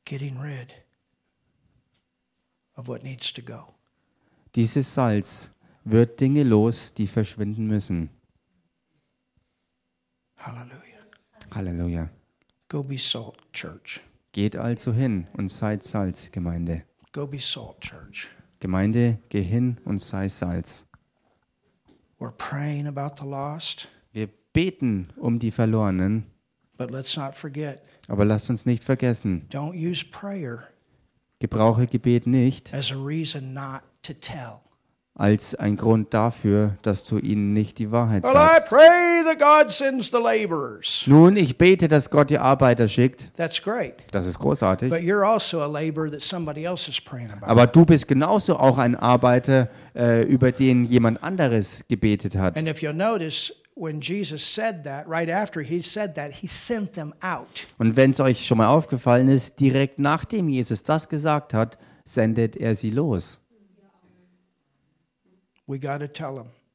getting rid of what needs to go. dieses Salz wird Dinge los, die verschwinden müssen. Hallelujah. Halleluja. Go be salt, church. Geht also hin und seid Salz, Gemeinde. Go be salt, church. Gemeinde, geh hin und sei Salz. We're praying about the lost, Wir beten um die Verlorenen, but let's not forget aber lasst uns nicht vergessen, don't use prayer gebrauche Gebet nicht as a reason not to tell. Als ein Grund dafür, dass du ihnen nicht die Wahrheit sagst. Nun, ich bete, dass Gott die Arbeiter schickt. That's great. Das ist großartig. But you're also a laborer that somebody else is praying about. Aber du bist genauso auch ein Arbeiter, äh, über den jemand anderes gebetet hat. And if you'll notice, when Jesus said that, right after he said that, he sent them out. Und wenn es euch schon mal aufgefallen ist, direkt nachdem Jesus das gesagt hat, sendet er sie los. We got to tell them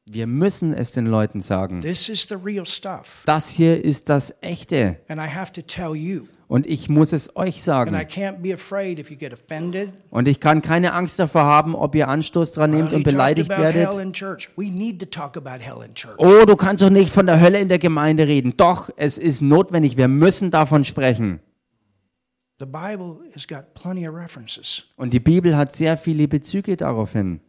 Wir müssen es den Leuten sagen. this is the real stuff. Das hier ist das Echte. And I have to tell you. Und ich muss es euch And I sagen. can't be afraid if you get offended. Und ich kann keine Angst davor haben, ob ihr Anstoß dran nehmt und beleidigt about hell werdet. in church. We need to talk about hell in church. Oh, du kannst doch nicht von der Hölle in der Gemeinde reden. Doch, es ist notwendig. Wir müssen davon sprechen. The Bible has got plenty of references. Und die Bibel hat sehr viele Bezüge darauf hin.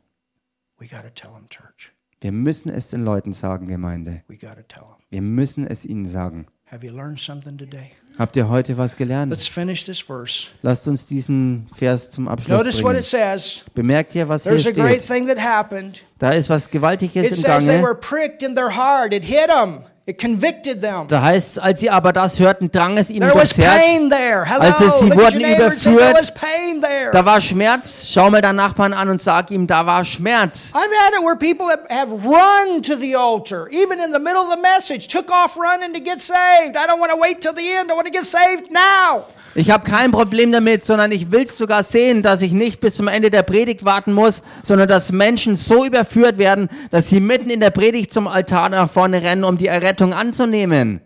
Wir müssen es den Leuten sagen, Gemeinde. We got to tell them. Wir müssen es ihnen sagen. Have you learned something today? Habt ihr heute was gelernt? Let's finish this verse. Lasst uns diesen Vers zum Abschluss Notice what bringen. it says. Bemerkt ihr, was hier There's a great steht? thing that happened. Da ist was Gewaltiges It im says they were Gange. Da heißt es, als sie aber das hörten, drang es ihnen There was durchs Herz. pain there. Hello. Also sie wurden überführt. was pain there. Da war Schmerz. Schau mal deinen Nachbarn an und sag ihm, da war Schmerz. I've had it where people have, have run to the altar, even in the middle of the message, took off running to get saved. I don't want to wait till the end. I want to get saved now. Ich habe kein Problem damit, sondern ich will es sogar sehen, dass ich nicht bis zum Ende der Predigt warten muss, sondern dass Menschen so überführt werden, dass sie mitten in der Predigt zum Altar nach vorne rennen, um die Errettung anzunehmen.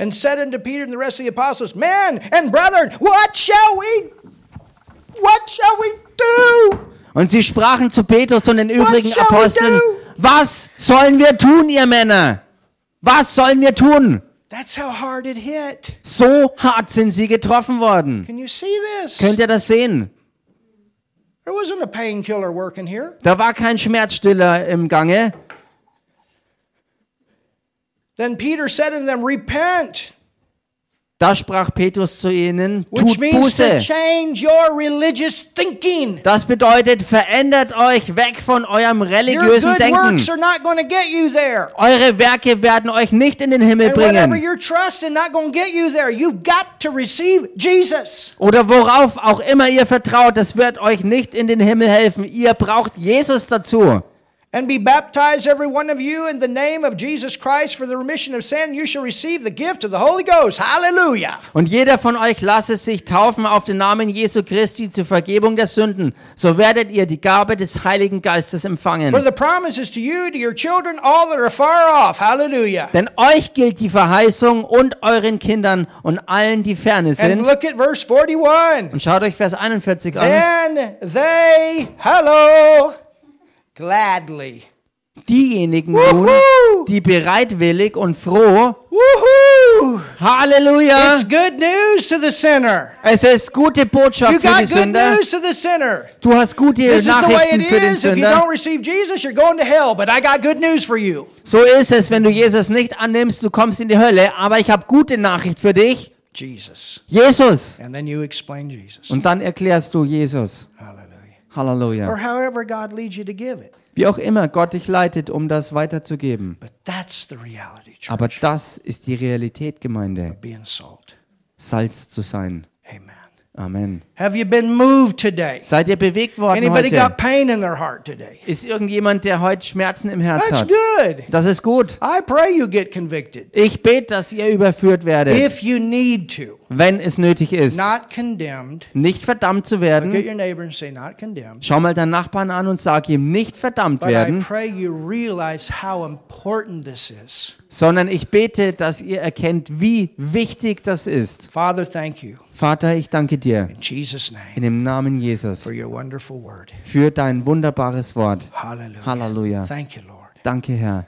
And said unto Peter and the rest of the apostles, Men and brethren, what shall we what shall we do? Und sie sprachen zu Petrus und den übrigen Aposteln, was sollen wir tun, ihr Männer? Was sollen wir tun? That's how hard it hit. So hart sind sie getroffen worden. Can you see this? Könnt ihr das sehen? There wasn't a painkiller working here. Da war kein Schmerzstiller im Gange. Then Peter said to them, Repent, Da sprach Petrus zu ihnen, tut Buße. change your religious thinking. Das bedeutet, verändert euch weg von eurem religiösen Denken. Eure Werke werden euch nicht in den Himmel bringen. you're trusting, not going to get you there. You've got to receive Jesus. Oder worauf auch immer ihr vertraut, das wird euch nicht in den Himmel helfen. Ihr braucht Jesus dazu. And be baptized, every one of you, in the name of Jesus Christ for the remission of sin. You shall receive the gift of the Holy Ghost. Hallelujah. Und jeder von euch lasse sich taufen auf den Namen Jesu Christi zur Vergebung der Sünden. So werdet ihr die Gabe des Heiligen Geistes For empfangen. the promise is to you, to your children, all that are far off. Hallelujah. Denn euch gilt die Verheißung und euren Kindern und allen, die ferne And sind. look at verse 41. Und schaut euch Vers 41 an. Then they, hello, gladly. Diejenigen nun, Woohoo! die bereitwillig und froh, Woohoo! Halleluja, It's good news to the sinner. es ist gute You Botschaft für die got good Sünder. news to the sinner. Du hast gute This is the way Nachrichten it für den is. If you Sünder. don't receive Jesus, you're going to hell. But I got good news for you. So ist es, wenn du Jesus nicht annimmst, du kommst in die Hölle. Aber ich habe gute Nachricht für dich. Jesus. Jesus. And then you explain Jesus. Und dann erklärst du Jesus. Hallelujah. Halleluja. Or however God leads you to give it. Wie auch immer Gott dich leitet, um das weiterzugeben. But that's the reality, church. Aber das ist die Realität, Gemeinde. Being salt. Salz zu sein. Amen. Amen. Have you been moved today? Seid ihr bewegt worden Anybody heute? got pain in their heart today? Ist irgendjemand, der heute Schmerzen im Herz That's hat? good. Das ist gut. I pray you get convicted. Ich bete, dass ihr überführt werdet, If you need to. Wenn es nötig ist. Not condemned. Nicht verdammt zu Look at werden. your neighbor and say, not condemned. Schau mal deinen Nachbarn an und sag ihm, nicht verdammt But I werden, pray you realize how important this is. sondern ich bete, dass ihr erkennt, wie wichtig das ist. Father, thank you. Vater, ich danke dir In Jesus' name. in dem Namen Jesus for your wonderful word. für dein wunderbares Wort. Hallelujah. Halleluja. Thank you, Lord. Danke, Herr.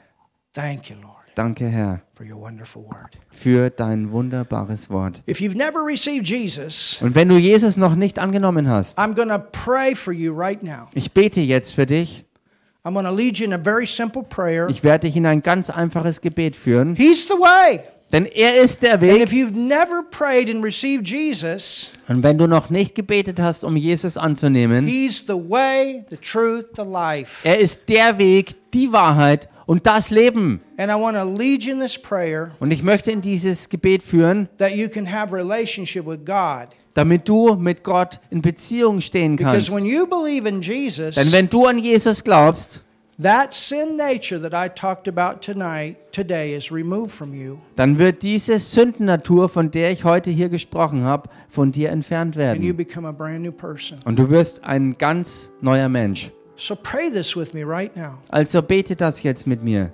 Thank you, Lord, Danke, Herr, for your wonderful word. für dein wunderbares Wort. If you've never received Jesus, Und wenn du Jesus noch nicht angenommen hast, I'm going to pray for you right now. ich bete jetzt für dich. I'm going to lead you in a very simple prayer. Ich werde dich in ein ganz einfaches Gebet führen, He's the way. denn er ist der And Weg. if you've never prayed and received Jesus, Und wenn du noch nicht gebetet hast, um Jesus anzunehmen, way, the truth, the er ist der Weg, die Wahrheit und das Leben. And I want to lead you in this prayer Und ich möchte in dieses Gebet führen, that you can have relationship with God. damit du mit Gott in Beziehung stehen Because kannst. when you believe in Jesus, Denn wenn du an Jesus glaubst, that sin nature that I talked about tonight, today, is removed from you. dann wird diese Sündennatur, von der ich heute hier gesprochen habe, von dir entfernt and you werden. become a brand new person. Und du wirst ein ganz neuer Mensch. So pray this with me right now. Also bete das jetzt mit mir.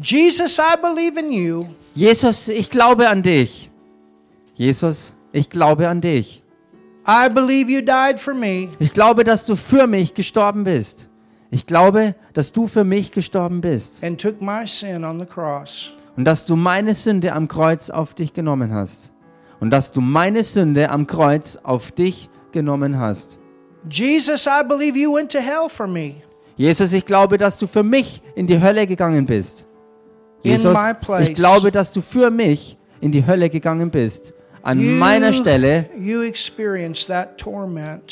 Jesus, I believe in you. Jesus, ich glaube an dich. Jesus, ich glaube an dich. I believe you died for me. Ich glaube, dass du für mich gestorben bist. Ich glaube, dass du für mich gestorben bist and took my sin on the cross. und dass du meine Sünde am Kreuz auf dich genommen hast. Und dass du meine Sünde am Kreuz auf dich genommen hast. Jesus, I believe you went to hell for me. Jesus, ich glaube, dass du für mich in die Hölle gegangen bist. Jesus, my place. ich glaube, dass du für mich in die Hölle gegangen bist. An You, meiner Stelle,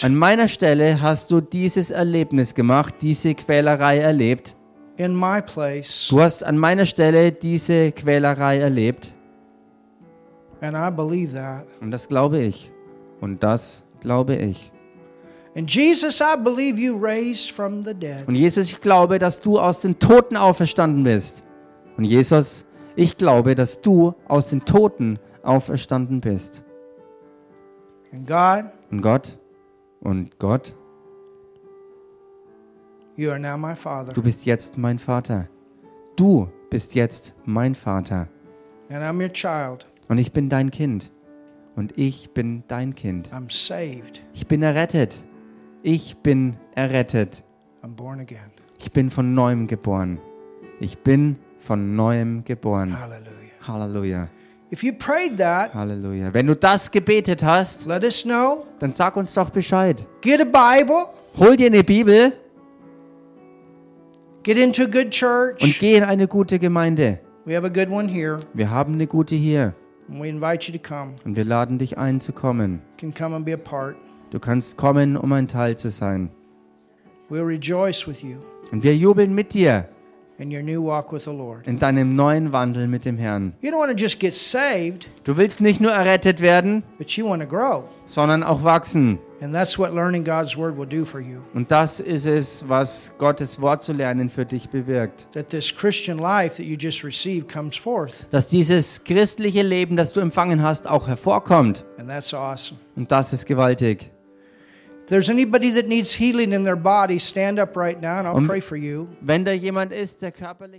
an meiner Stelle hast du dieses Erlebnis gemacht, diese Quälerei erlebt. in my place, Du hast an meiner Stelle diese Quälerei erlebt. Und das glaube ich. Und das glaube ich. Und Jesus, ich glaube, dass du aus den Toten auferstanden bist. Und Jesus, ich glaube, dass du aus den Toten auferstanden bist. And God, Und Gott, und Gott, you are now my Father, du bist jetzt mein Vater. Du bist jetzt mein Vater. and I'm your child. Und ich bin dein Kind. Und ich bin dein Kind. I'm saved. Ich bin errettet. Ich bin errettet. Ich bin von neuem geboren. Ich bin von neuem geboren. Hallelujah. Halleluja. If you prayed that, Halleluja. Wenn du das gebetet hast, let us know. dann sag uns doch Bescheid. Get a Bible, Hol dir eine Bibel get into a good und church. geh in eine gute Gemeinde. We have a good one here, Wir haben eine gute hier and we invite you to come. und wir laden dich ein zu kommen. You can come and be a part. Du kannst kommen, um ein Teil zu sein. Und wir jubeln mit dir in deinem neuen Wandel mit dem Herrn. You don't want to just get saved, Du willst nicht nur errettet werden, but you want to grow. sondern auch wachsen. And that's what learning God's word will do for you. Und das ist es, was Gottes Wort zu lernen für dich bewirkt. That this Christian life that you just received comes forth. Dass dieses christliche Leben, das du empfangen hast, auch hervorkommt. And that's awesome. Und das ist gewaltig. If there's anybody that needs healing in their body, stand up right now and I'll pray for you. Wenn da jemand ist, der körperlich